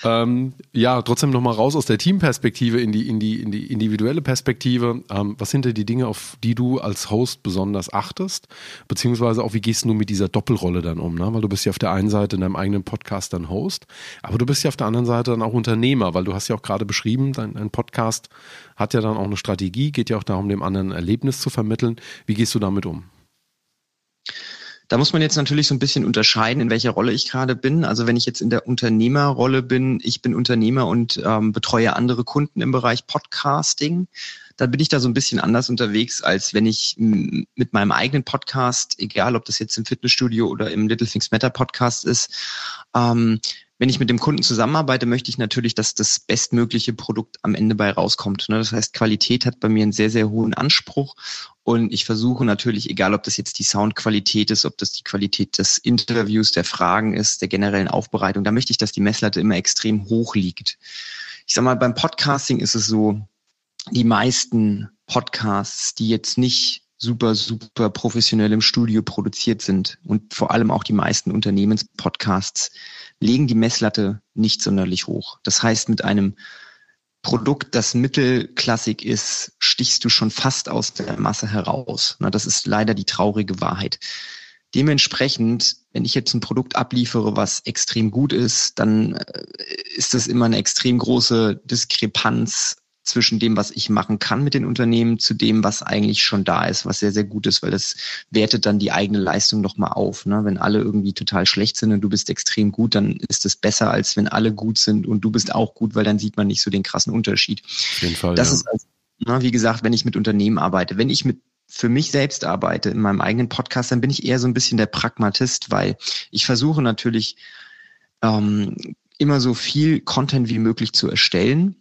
Ähm, ja, trotzdem nochmal raus aus der Teamperspektive in die, in die, in die individuelle Perspektive. Ähm, was sind denn die Dinge, auf die du als Host besonders achtest? Beziehungsweise auch, wie gehst du mit dieser Doppelrolle dann um? Ne? Weil du bist ja auf der einen Seite in deinem eigenen Podcast dann Host, aber du bist ja auf der anderen Seite dann auch Unternehmer, weil du hast ja auch gerade beschrieben, dein, dein Podcast hat ja dann auch eine Strategie, geht ja auch darum, dem anderen ein Erlebnis zu vermitteln. Wie gehst du damit um? Da muss man jetzt natürlich so ein bisschen unterscheiden, in welcher Rolle ich gerade bin. Also wenn ich jetzt in der Unternehmerrolle bin, ich bin Unternehmer und ähm, betreue andere Kunden im Bereich Podcasting, dann bin ich da so ein bisschen anders unterwegs, als wenn ich mit meinem eigenen Podcast, egal ob das jetzt im Fitnessstudio oder im Little Things Matter Podcast ist, ähm, wenn ich mit dem Kunden zusammenarbeite, möchte ich natürlich, dass das bestmögliche Produkt am Ende bei rauskommt. Ne? Das heißt, Qualität hat bei mir einen sehr, sehr hohen Anspruch. Und ich versuche natürlich, egal ob das jetzt die Soundqualität ist, ob das die Qualität des Interviews, der Fragen ist, der generellen Aufbereitung, da möchte ich, dass die Messlatte immer extrem hoch liegt. Ich sag mal, beim Podcasting ist es so, die meisten Podcasts, die jetzt nicht super, super professionell im Studio produziert sind und vor allem auch die meisten Unternehmenspodcasts legen die Messlatte nicht sonderlich hoch. Das heißt, mit einem Produkt, das mittelklassig ist, stichst du schon fast aus der Masse heraus. Das ist leider die traurige Wahrheit. Dementsprechend, wenn ich jetzt ein Produkt abliefere, was extrem gut ist, dann äh, ist das immer eine extrem große Diskrepanz zwischen dem, was ich machen kann mit den Unternehmen, zu dem, was eigentlich schon da ist, was sehr, sehr gut ist, weil das wertet dann die eigene Leistung nochmal auf. Ne? Wenn alle irgendwie total schlecht sind und du bist extrem gut, dann ist es besser, als wenn alle gut sind und du bist auch gut, weil dann sieht man nicht so den krassen Unterschied. Auf jeden Fall. Das ja. ist, also, na, wie gesagt, wenn ich mit Unternehmen arbeite, wenn ich mit für mich selbst arbeite in meinem eigenen Podcast, dann bin ich eher so ein bisschen der Pragmatist, weil ich versuche natürlich ähm, immer so viel Content wie möglich zu erstellen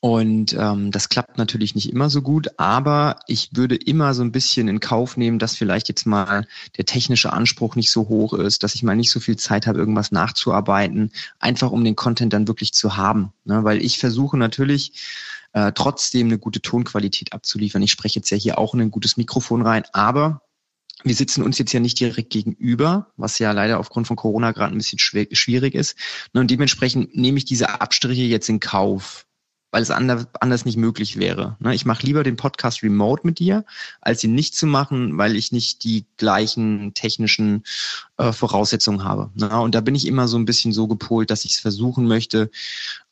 und ähm, das klappt natürlich nicht immer so gut, aber ich würde immer so ein bisschen in Kauf nehmen, dass vielleicht jetzt mal der technische Anspruch nicht so hoch ist, dass ich mal nicht so viel Zeit habe, irgendwas nachzuarbeiten, einfach um den Content dann wirklich zu haben. Ne? Weil ich versuche natürlich äh, trotzdem eine gute Tonqualität abzuliefern. Ich spreche jetzt ja hier auch in ein gutes Mikrofon rein, aber wir sitzen uns jetzt ja nicht direkt gegenüber, was ja leider aufgrund von Corona gerade ein bisschen schwierig ist. Ne? Und dementsprechend nehme ich diese Abstriche jetzt in Kauf weil es anders nicht möglich wäre. Ne? Ich mache lieber den Podcast remote mit dir, als ihn nicht zu machen, weil ich nicht die gleichen technischen äh, Voraussetzungen habe. Ne? Und da bin ich immer so ein bisschen so gepolt, dass ich es versuchen möchte,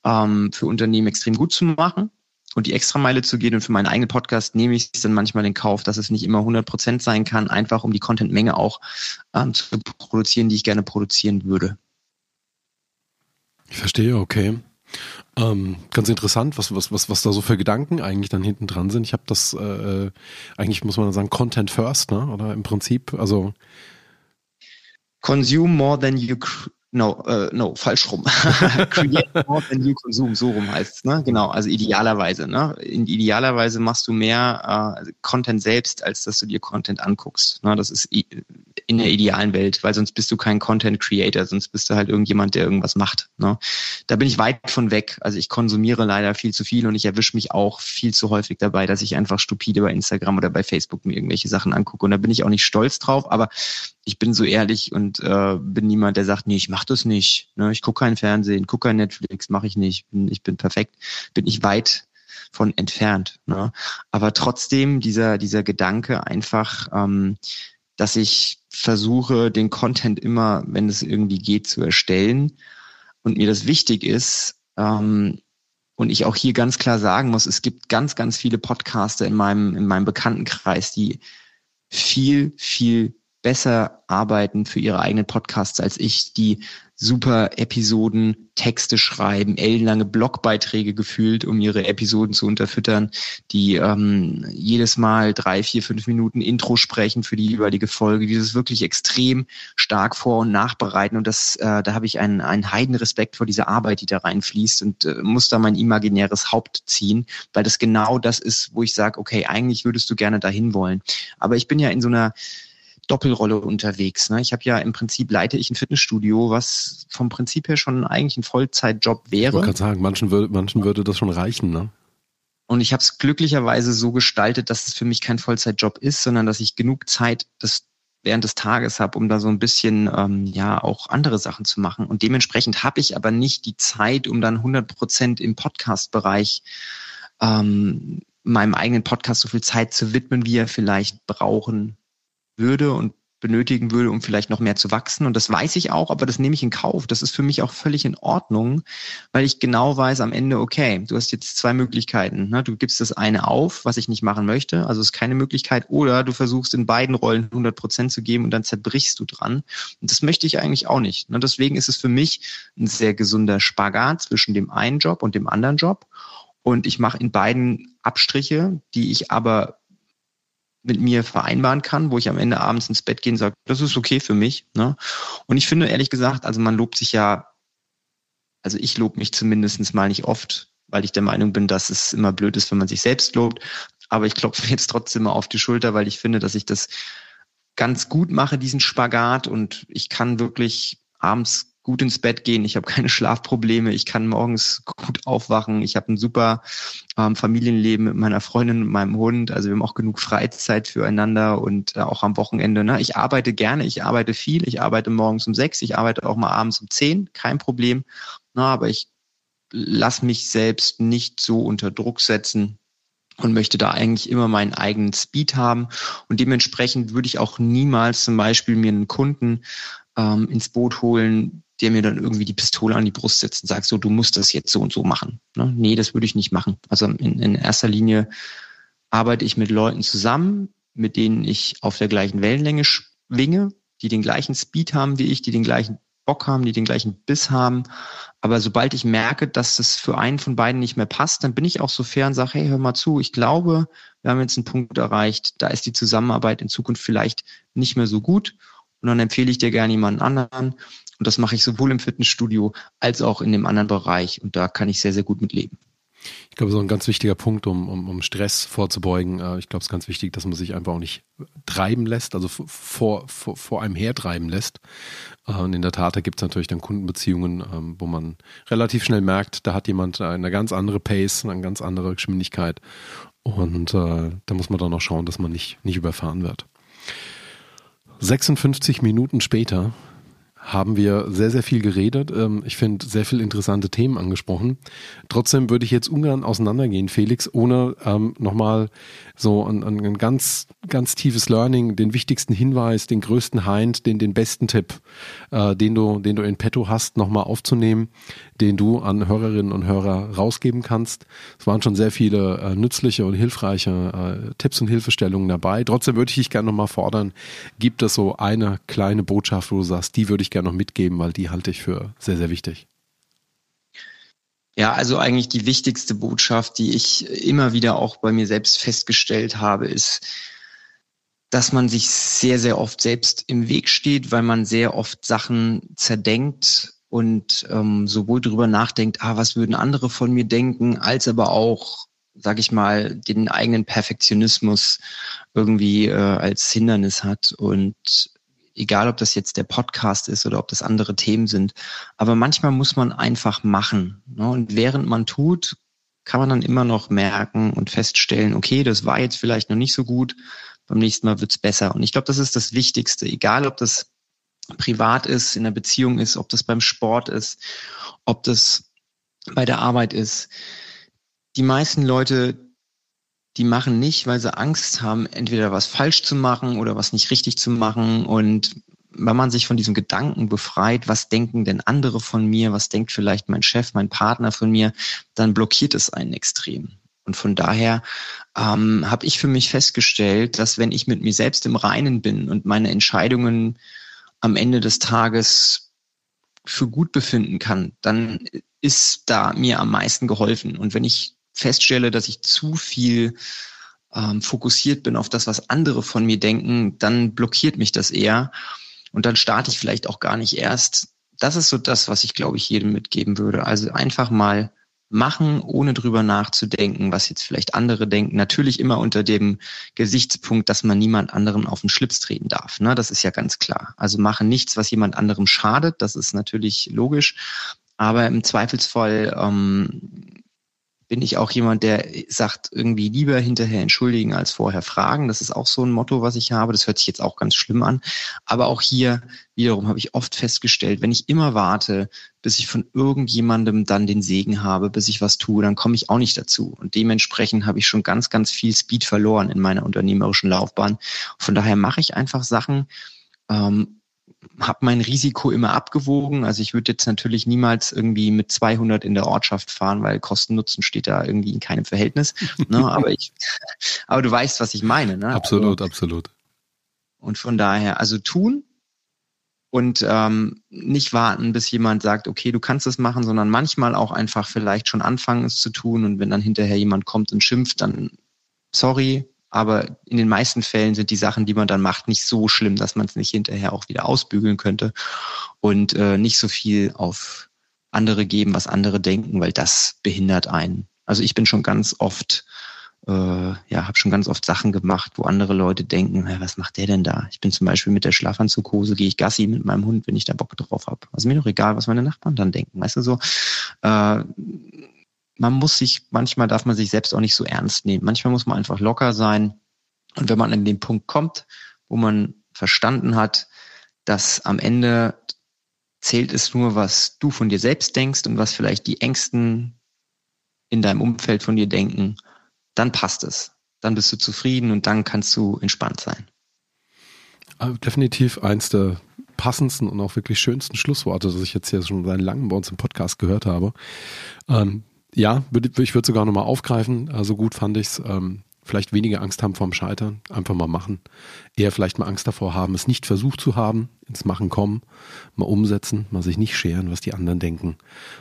ähm, für Unternehmen extrem gut zu machen und die Extrameile zu gehen. Und für meinen eigenen Podcast nehme ich es dann manchmal in Kauf, dass es nicht immer 100 Prozent sein kann, einfach um die Contentmenge auch ähm, zu produzieren, die ich gerne produzieren würde. Ich verstehe, okay. Ähm, ganz interessant, was, was, was, was da so für Gedanken eigentlich dann hinten dran sind. Ich habe das, äh, eigentlich muss man sagen, Content first, ne? Oder im Prinzip, also Consume more than you No, uh, no, falsch rum. Create more than you consume, so rum heißt's, ne? Genau, also idealerweise, ne? In, idealerweise machst du mehr äh, Content selbst, als dass du dir Content anguckst. Ne? Das ist in der idealen Welt, weil sonst bist du kein Content Creator, sonst bist du halt irgendjemand, der irgendwas macht. Ne? Da bin ich weit von weg. Also ich konsumiere leider viel zu viel und ich erwische mich auch viel zu häufig dabei, dass ich einfach stupide bei Instagram oder bei Facebook mir irgendwelche Sachen angucke. Und da bin ich auch nicht stolz drauf, aber ich bin so ehrlich und äh, bin niemand, der sagt, nee, ich mach das nicht. Ne? Ich gucke kein Fernsehen, gucke kein Netflix, mache ich nicht. Ich bin perfekt. Bin ich weit von entfernt. Ne? Aber trotzdem dieser, dieser Gedanke einfach, ähm, dass ich versuche, den Content immer, wenn es irgendwie geht, zu erstellen und mir das wichtig ist, ähm, und ich auch hier ganz klar sagen muss, es gibt ganz, ganz viele Podcaster in meinem, in meinem Bekanntenkreis, die viel, viel besser arbeiten für ihre eigenen Podcasts als ich, die super Episoden, Texte schreiben, ellenlange Blogbeiträge gefühlt, um ihre Episoden zu unterfüttern, die ähm, jedes Mal drei, vier, fünf Minuten Intro sprechen für die jeweilige Folge, die das wirklich extrem stark vor- und nachbereiten. Und das, äh, da habe ich einen, einen Heidenrespekt vor dieser Arbeit, die da reinfließt und äh, muss da mein imaginäres Haupt ziehen, weil das genau das ist, wo ich sage, okay, eigentlich würdest du gerne dahin wollen. Aber ich bin ja in so einer Doppelrolle unterwegs. Ne? Ich habe ja im Prinzip leite ich ein Fitnessstudio, was vom Prinzip her schon eigentlich ein Vollzeitjob wäre. Ich kann sagen, manchen würde, manchen würde das schon reichen, ne? Und ich habe es glücklicherweise so gestaltet, dass es für mich kein Vollzeitjob ist, sondern dass ich genug Zeit des, während des Tages habe, um da so ein bisschen ähm, ja auch andere Sachen zu machen. Und dementsprechend habe ich aber nicht die Zeit, um dann 100 Prozent im Podcast-Bereich ähm, meinem eigenen Podcast so viel Zeit zu widmen, wie er vielleicht brauchen würde und benötigen würde, um vielleicht noch mehr zu wachsen. Und das weiß ich auch, aber das nehme ich in Kauf. Das ist für mich auch völlig in Ordnung, weil ich genau weiß am Ende, okay, du hast jetzt zwei Möglichkeiten. Ne? Du gibst das eine auf, was ich nicht machen möchte, also ist keine Möglichkeit, oder du versuchst in beiden Rollen 100 Prozent zu geben und dann zerbrichst du dran. Und das möchte ich eigentlich auch nicht. Ne? Deswegen ist es für mich ein sehr gesunder Spagat zwischen dem einen Job und dem anderen Job. Und ich mache in beiden Abstriche, die ich aber mit mir vereinbaren kann, wo ich am Ende abends ins Bett gehe und sage, das ist okay für mich. Ne? Und ich finde ehrlich gesagt, also man lobt sich ja, also ich lobe mich zumindest mal nicht oft, weil ich der Meinung bin, dass es immer blöd ist, wenn man sich selbst lobt. Aber ich klopfe jetzt trotzdem mal auf die Schulter, weil ich finde, dass ich das ganz gut mache, diesen Spagat. Und ich kann wirklich abends gut ins Bett gehen, ich habe keine Schlafprobleme, ich kann morgens gut aufwachen, ich habe ein super ähm, Familienleben mit meiner Freundin und meinem Hund, also wir haben auch genug Freizeit füreinander und äh, auch am Wochenende. Ne? Ich arbeite gerne, ich arbeite viel, ich arbeite morgens um sechs, ich arbeite auch mal abends um zehn, kein Problem, Na, aber ich lass mich selbst nicht so unter Druck setzen, und möchte da eigentlich immer meinen eigenen Speed haben. Und dementsprechend würde ich auch niemals zum Beispiel mir einen Kunden ähm, ins Boot holen, der mir dann irgendwie die Pistole an die Brust setzt und sagt, so, du musst das jetzt so und so machen. Ne? Nee, das würde ich nicht machen. Also in, in erster Linie arbeite ich mit Leuten zusammen, mit denen ich auf der gleichen Wellenlänge schwinge, die den gleichen Speed haben wie ich, die den gleichen Bock haben, die den gleichen Biss haben. Aber sobald ich merke, dass das für einen von beiden nicht mehr passt, dann bin ich auch so fair und sage, hey, hör mal zu, ich glaube, wir haben jetzt einen Punkt erreicht, da ist die Zusammenarbeit in Zukunft vielleicht nicht mehr so gut. Und dann empfehle ich dir gerne jemanden anderen. Und das mache ich sowohl im Fitnessstudio als auch in dem anderen Bereich. Und da kann ich sehr, sehr gut mit leben. Ich glaube, so ein ganz wichtiger Punkt, um, um, um Stress vorzubeugen. Äh, ich glaube, es ist ganz wichtig, dass man sich einfach auch nicht treiben lässt, also vor, vor, vor einem hertreiben lässt. Äh, und in der Tat, da gibt es natürlich dann Kundenbeziehungen, ähm, wo man relativ schnell merkt, da hat jemand eine ganz andere Pace, eine ganz andere Geschwindigkeit. Und äh, da muss man dann auch schauen, dass man nicht, nicht überfahren wird. 56 Minuten später haben wir sehr, sehr viel geredet. Ähm, ich finde sehr viele interessante Themen angesprochen. Trotzdem würde ich jetzt ungern auseinandergehen, Felix, ohne ähm, nochmal so ein, ein ganz, ganz tiefes Learning, den wichtigsten Hinweis, den größten Hind, den, den besten Tipp, äh, den du, den du in petto hast, nochmal aufzunehmen, den du an Hörerinnen und Hörer rausgeben kannst. Es waren schon sehr viele äh, nützliche und hilfreiche äh, Tipps und Hilfestellungen dabei. Trotzdem würde ich dich gerne nochmal fordern, gibt es so eine kleine Botschaft, wo du sagst, die würde ich gerne noch mitgeben, weil die halte ich für sehr, sehr wichtig. Ja, also eigentlich die wichtigste Botschaft, die ich immer wieder auch bei mir selbst festgestellt habe, ist, dass man sich sehr, sehr oft selbst im Weg steht, weil man sehr oft Sachen zerdenkt und ähm, sowohl darüber nachdenkt, ah, was würden andere von mir denken, als aber auch, sag ich mal, den eigenen Perfektionismus irgendwie äh, als Hindernis hat. Und egal, ob das jetzt der Podcast ist oder ob das andere Themen sind, aber manchmal muss man einfach machen. Ne? Und während man tut, kann man dann immer noch merken und feststellen, okay, das war jetzt vielleicht noch nicht so gut, beim nächsten Mal wird's besser. Und ich glaube, das ist das Wichtigste, egal ob das privat ist, in der Beziehung ist, ob das beim Sport ist, ob das bei der Arbeit ist. Die meisten Leute, die machen nicht, weil sie Angst haben, entweder was falsch zu machen oder was nicht richtig zu machen. Und wenn man sich von diesem Gedanken befreit, was denken denn andere von mir, was denkt vielleicht mein Chef, mein Partner von mir, dann blockiert es einen extrem. Und von daher ähm, habe ich für mich festgestellt, dass wenn ich mit mir selbst im Reinen bin und meine Entscheidungen am Ende des Tages für gut befinden kann, dann ist da mir am meisten geholfen. Und wenn ich feststelle, dass ich zu viel ähm, fokussiert bin auf das, was andere von mir denken, dann blockiert mich das eher. Und dann starte ich vielleicht auch gar nicht erst. Das ist so das, was ich, glaube ich, jedem mitgeben würde. Also einfach mal machen, ohne drüber nachzudenken, was jetzt vielleicht andere denken. Natürlich immer unter dem Gesichtspunkt, dass man niemand anderen auf den Schlips treten darf. Ne? Das ist ja ganz klar. Also machen nichts, was jemand anderem schadet. Das ist natürlich logisch. Aber im Zweifelsfall ähm, bin ich auch jemand, der sagt, irgendwie lieber hinterher entschuldigen als vorher fragen. Das ist auch so ein Motto, was ich habe. Das hört sich jetzt auch ganz schlimm an. Aber auch hier wiederum habe ich oft festgestellt, wenn ich immer warte, bis ich von irgendjemandem dann den Segen habe, bis ich was tue, dann komme ich auch nicht dazu. Und dementsprechend habe ich schon ganz, ganz viel Speed verloren in meiner unternehmerischen Laufbahn. Von daher mache ich einfach Sachen, ähm, habe mein Risiko immer abgewogen. Also ich würde jetzt natürlich niemals irgendwie mit 200 in der Ortschaft fahren, weil Kosten-Nutzen steht da irgendwie in keinem Verhältnis. ne? aber, ich, aber du weißt, was ich meine. Ne? Absolut, also, absolut. Und von daher, also tun und ähm, nicht warten, bis jemand sagt, okay, du kannst es machen, sondern manchmal auch einfach vielleicht schon anfangen, es zu tun. Und wenn dann hinterher jemand kommt und schimpft, dann sorry, aber in den meisten Fällen sind die Sachen, die man dann macht, nicht so schlimm, dass man es nicht hinterher auch wieder ausbügeln könnte und äh, nicht so viel auf andere geben, was andere denken, weil das behindert einen. Also ich bin schon ganz oft, äh, ja, habe schon ganz oft Sachen gemacht, wo andere Leute denken, was macht der denn da? Ich bin zum Beispiel mit der Schlafanzughose, gehe ich Gassi mit meinem Hund, wenn ich da Bock drauf habe. Also mir doch egal, was meine Nachbarn dann denken. Weißt du so, äh, man muss sich, manchmal darf man sich selbst auch nicht so ernst nehmen. Manchmal muss man einfach locker sein. Und wenn man an den Punkt kommt, wo man verstanden hat, dass am Ende zählt es nur, was du von dir selbst denkst und was vielleicht die Ängsten in deinem Umfeld von dir denken, dann passt es. Dann bist du zufrieden und dann kannst du entspannt sein. Äh, definitiv eins der passendsten und auch wirklich schönsten Schlussworte, das ich jetzt hier schon seit langem bei uns im Podcast gehört habe. Ähm, ja, ich würde sogar nochmal aufgreifen. Also gut fand ich's. Ähm, vielleicht weniger Angst haben vorm Scheitern, einfach mal machen. Eher vielleicht mal Angst davor haben, es nicht versucht zu haben, ins Machen kommen, mal umsetzen, mal sich nicht scheren, was die anderen denken,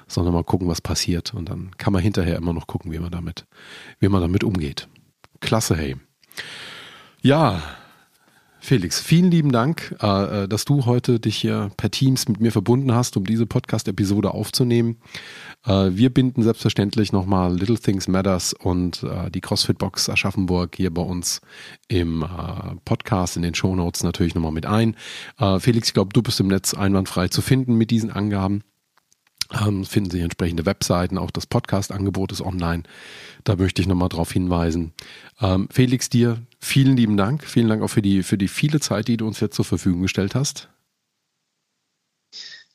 sondern mal gucken, was passiert. Und dann kann man hinterher immer noch gucken, wie man damit, wie man damit umgeht. Klasse, hey. Ja, Felix, vielen lieben Dank, äh, äh, dass du heute dich hier per Teams mit mir verbunden hast, um diese Podcast-Episode aufzunehmen. Äh, wir binden selbstverständlich nochmal Little Things Matters und die CrossFit Box Aschaffenburg hier bei uns im Podcast, in den Show Notes natürlich nochmal mit ein. Felix, ich glaube, du bist im Netz einwandfrei zu finden mit diesen Angaben. Ähm, finden Sie entsprechende Webseiten, auch das Podcast-Angebot ist online. Da möchte ich nochmal darauf hinweisen. Ähm, Felix, dir vielen lieben Dank. Vielen Dank auch für die, für die viele Zeit, die du uns jetzt zur Verfügung gestellt hast.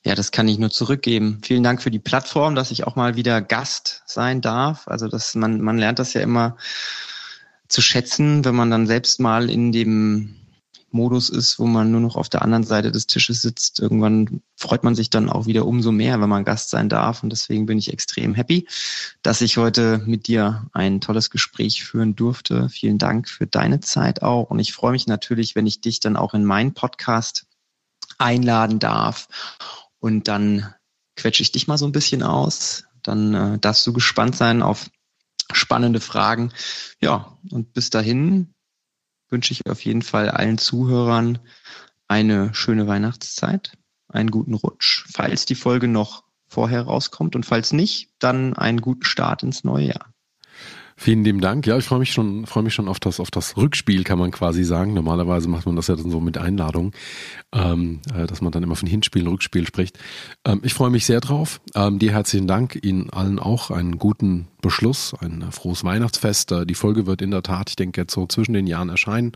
Ja, das kann ich nur zurückgeben. Vielen Dank für die Plattform, dass ich auch mal wieder Gast sein darf. Also, dass man, man lernt das ja immer zu schätzen, wenn man dann selbst mal in dem Modus ist, wo man nur noch auf der anderen Seite des Tisches sitzt. Irgendwann freut man sich dann auch wieder umso mehr, wenn man Gast sein darf. Und deswegen bin ich extrem happy, dass ich heute mit dir ein tolles Gespräch führen durfte. Vielen Dank für deine Zeit auch. Und ich freue mich natürlich, wenn ich dich dann auch in meinen Podcast einladen darf. Und dann quetsche ich dich mal so ein bisschen aus. Dann äh, darfst du gespannt sein auf spannende Fragen. Ja, und bis dahin wünsche ich auf jeden Fall allen Zuhörern eine schöne Weihnachtszeit, einen guten Rutsch, falls die Folge noch vorher rauskommt und falls nicht, dann einen guten Start ins neue Jahr. Vielen lieben Dank. Ja, ich freue mich schon, freue mich schon auf das, auf das Rückspiel, kann man quasi sagen. Normalerweise macht man das ja dann so mit Einladung, ähm, äh, dass man dann immer von Hinspiel, Rückspiel spricht. Ähm, ich freue mich sehr drauf. Ähm, dir herzlichen Dank, Ihnen allen auch einen guten Beschluss, ein frohes Weihnachtsfest. Äh, die Folge wird in der Tat, ich denke, jetzt so zwischen den Jahren erscheinen.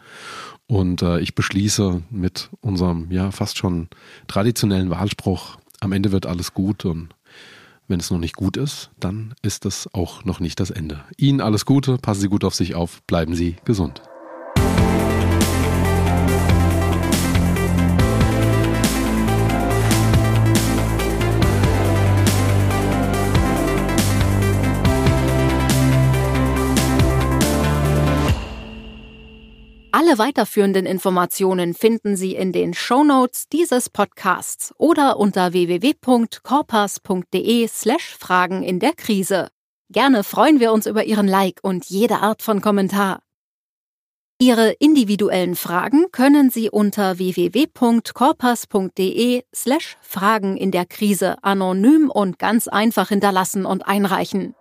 Und äh, ich beschließe mit unserem, ja, fast schon traditionellen Wahlspruch, am Ende wird alles gut und wenn es noch nicht gut ist, dann ist das auch noch nicht das Ende. Ihnen alles Gute, passen Sie gut auf sich auf, bleiben Sie gesund. Alle weiterführenden Informationen finden Sie in den Show Notes dieses Podcasts oder unter www.corpus.de slash Fragen in der Krise. Gerne freuen wir uns über Ihren Like und jede Art von Kommentar. Ihre individuellen Fragen können Sie unter www.corpus.de slash Fragen in der Krise anonym und ganz einfach hinterlassen und einreichen.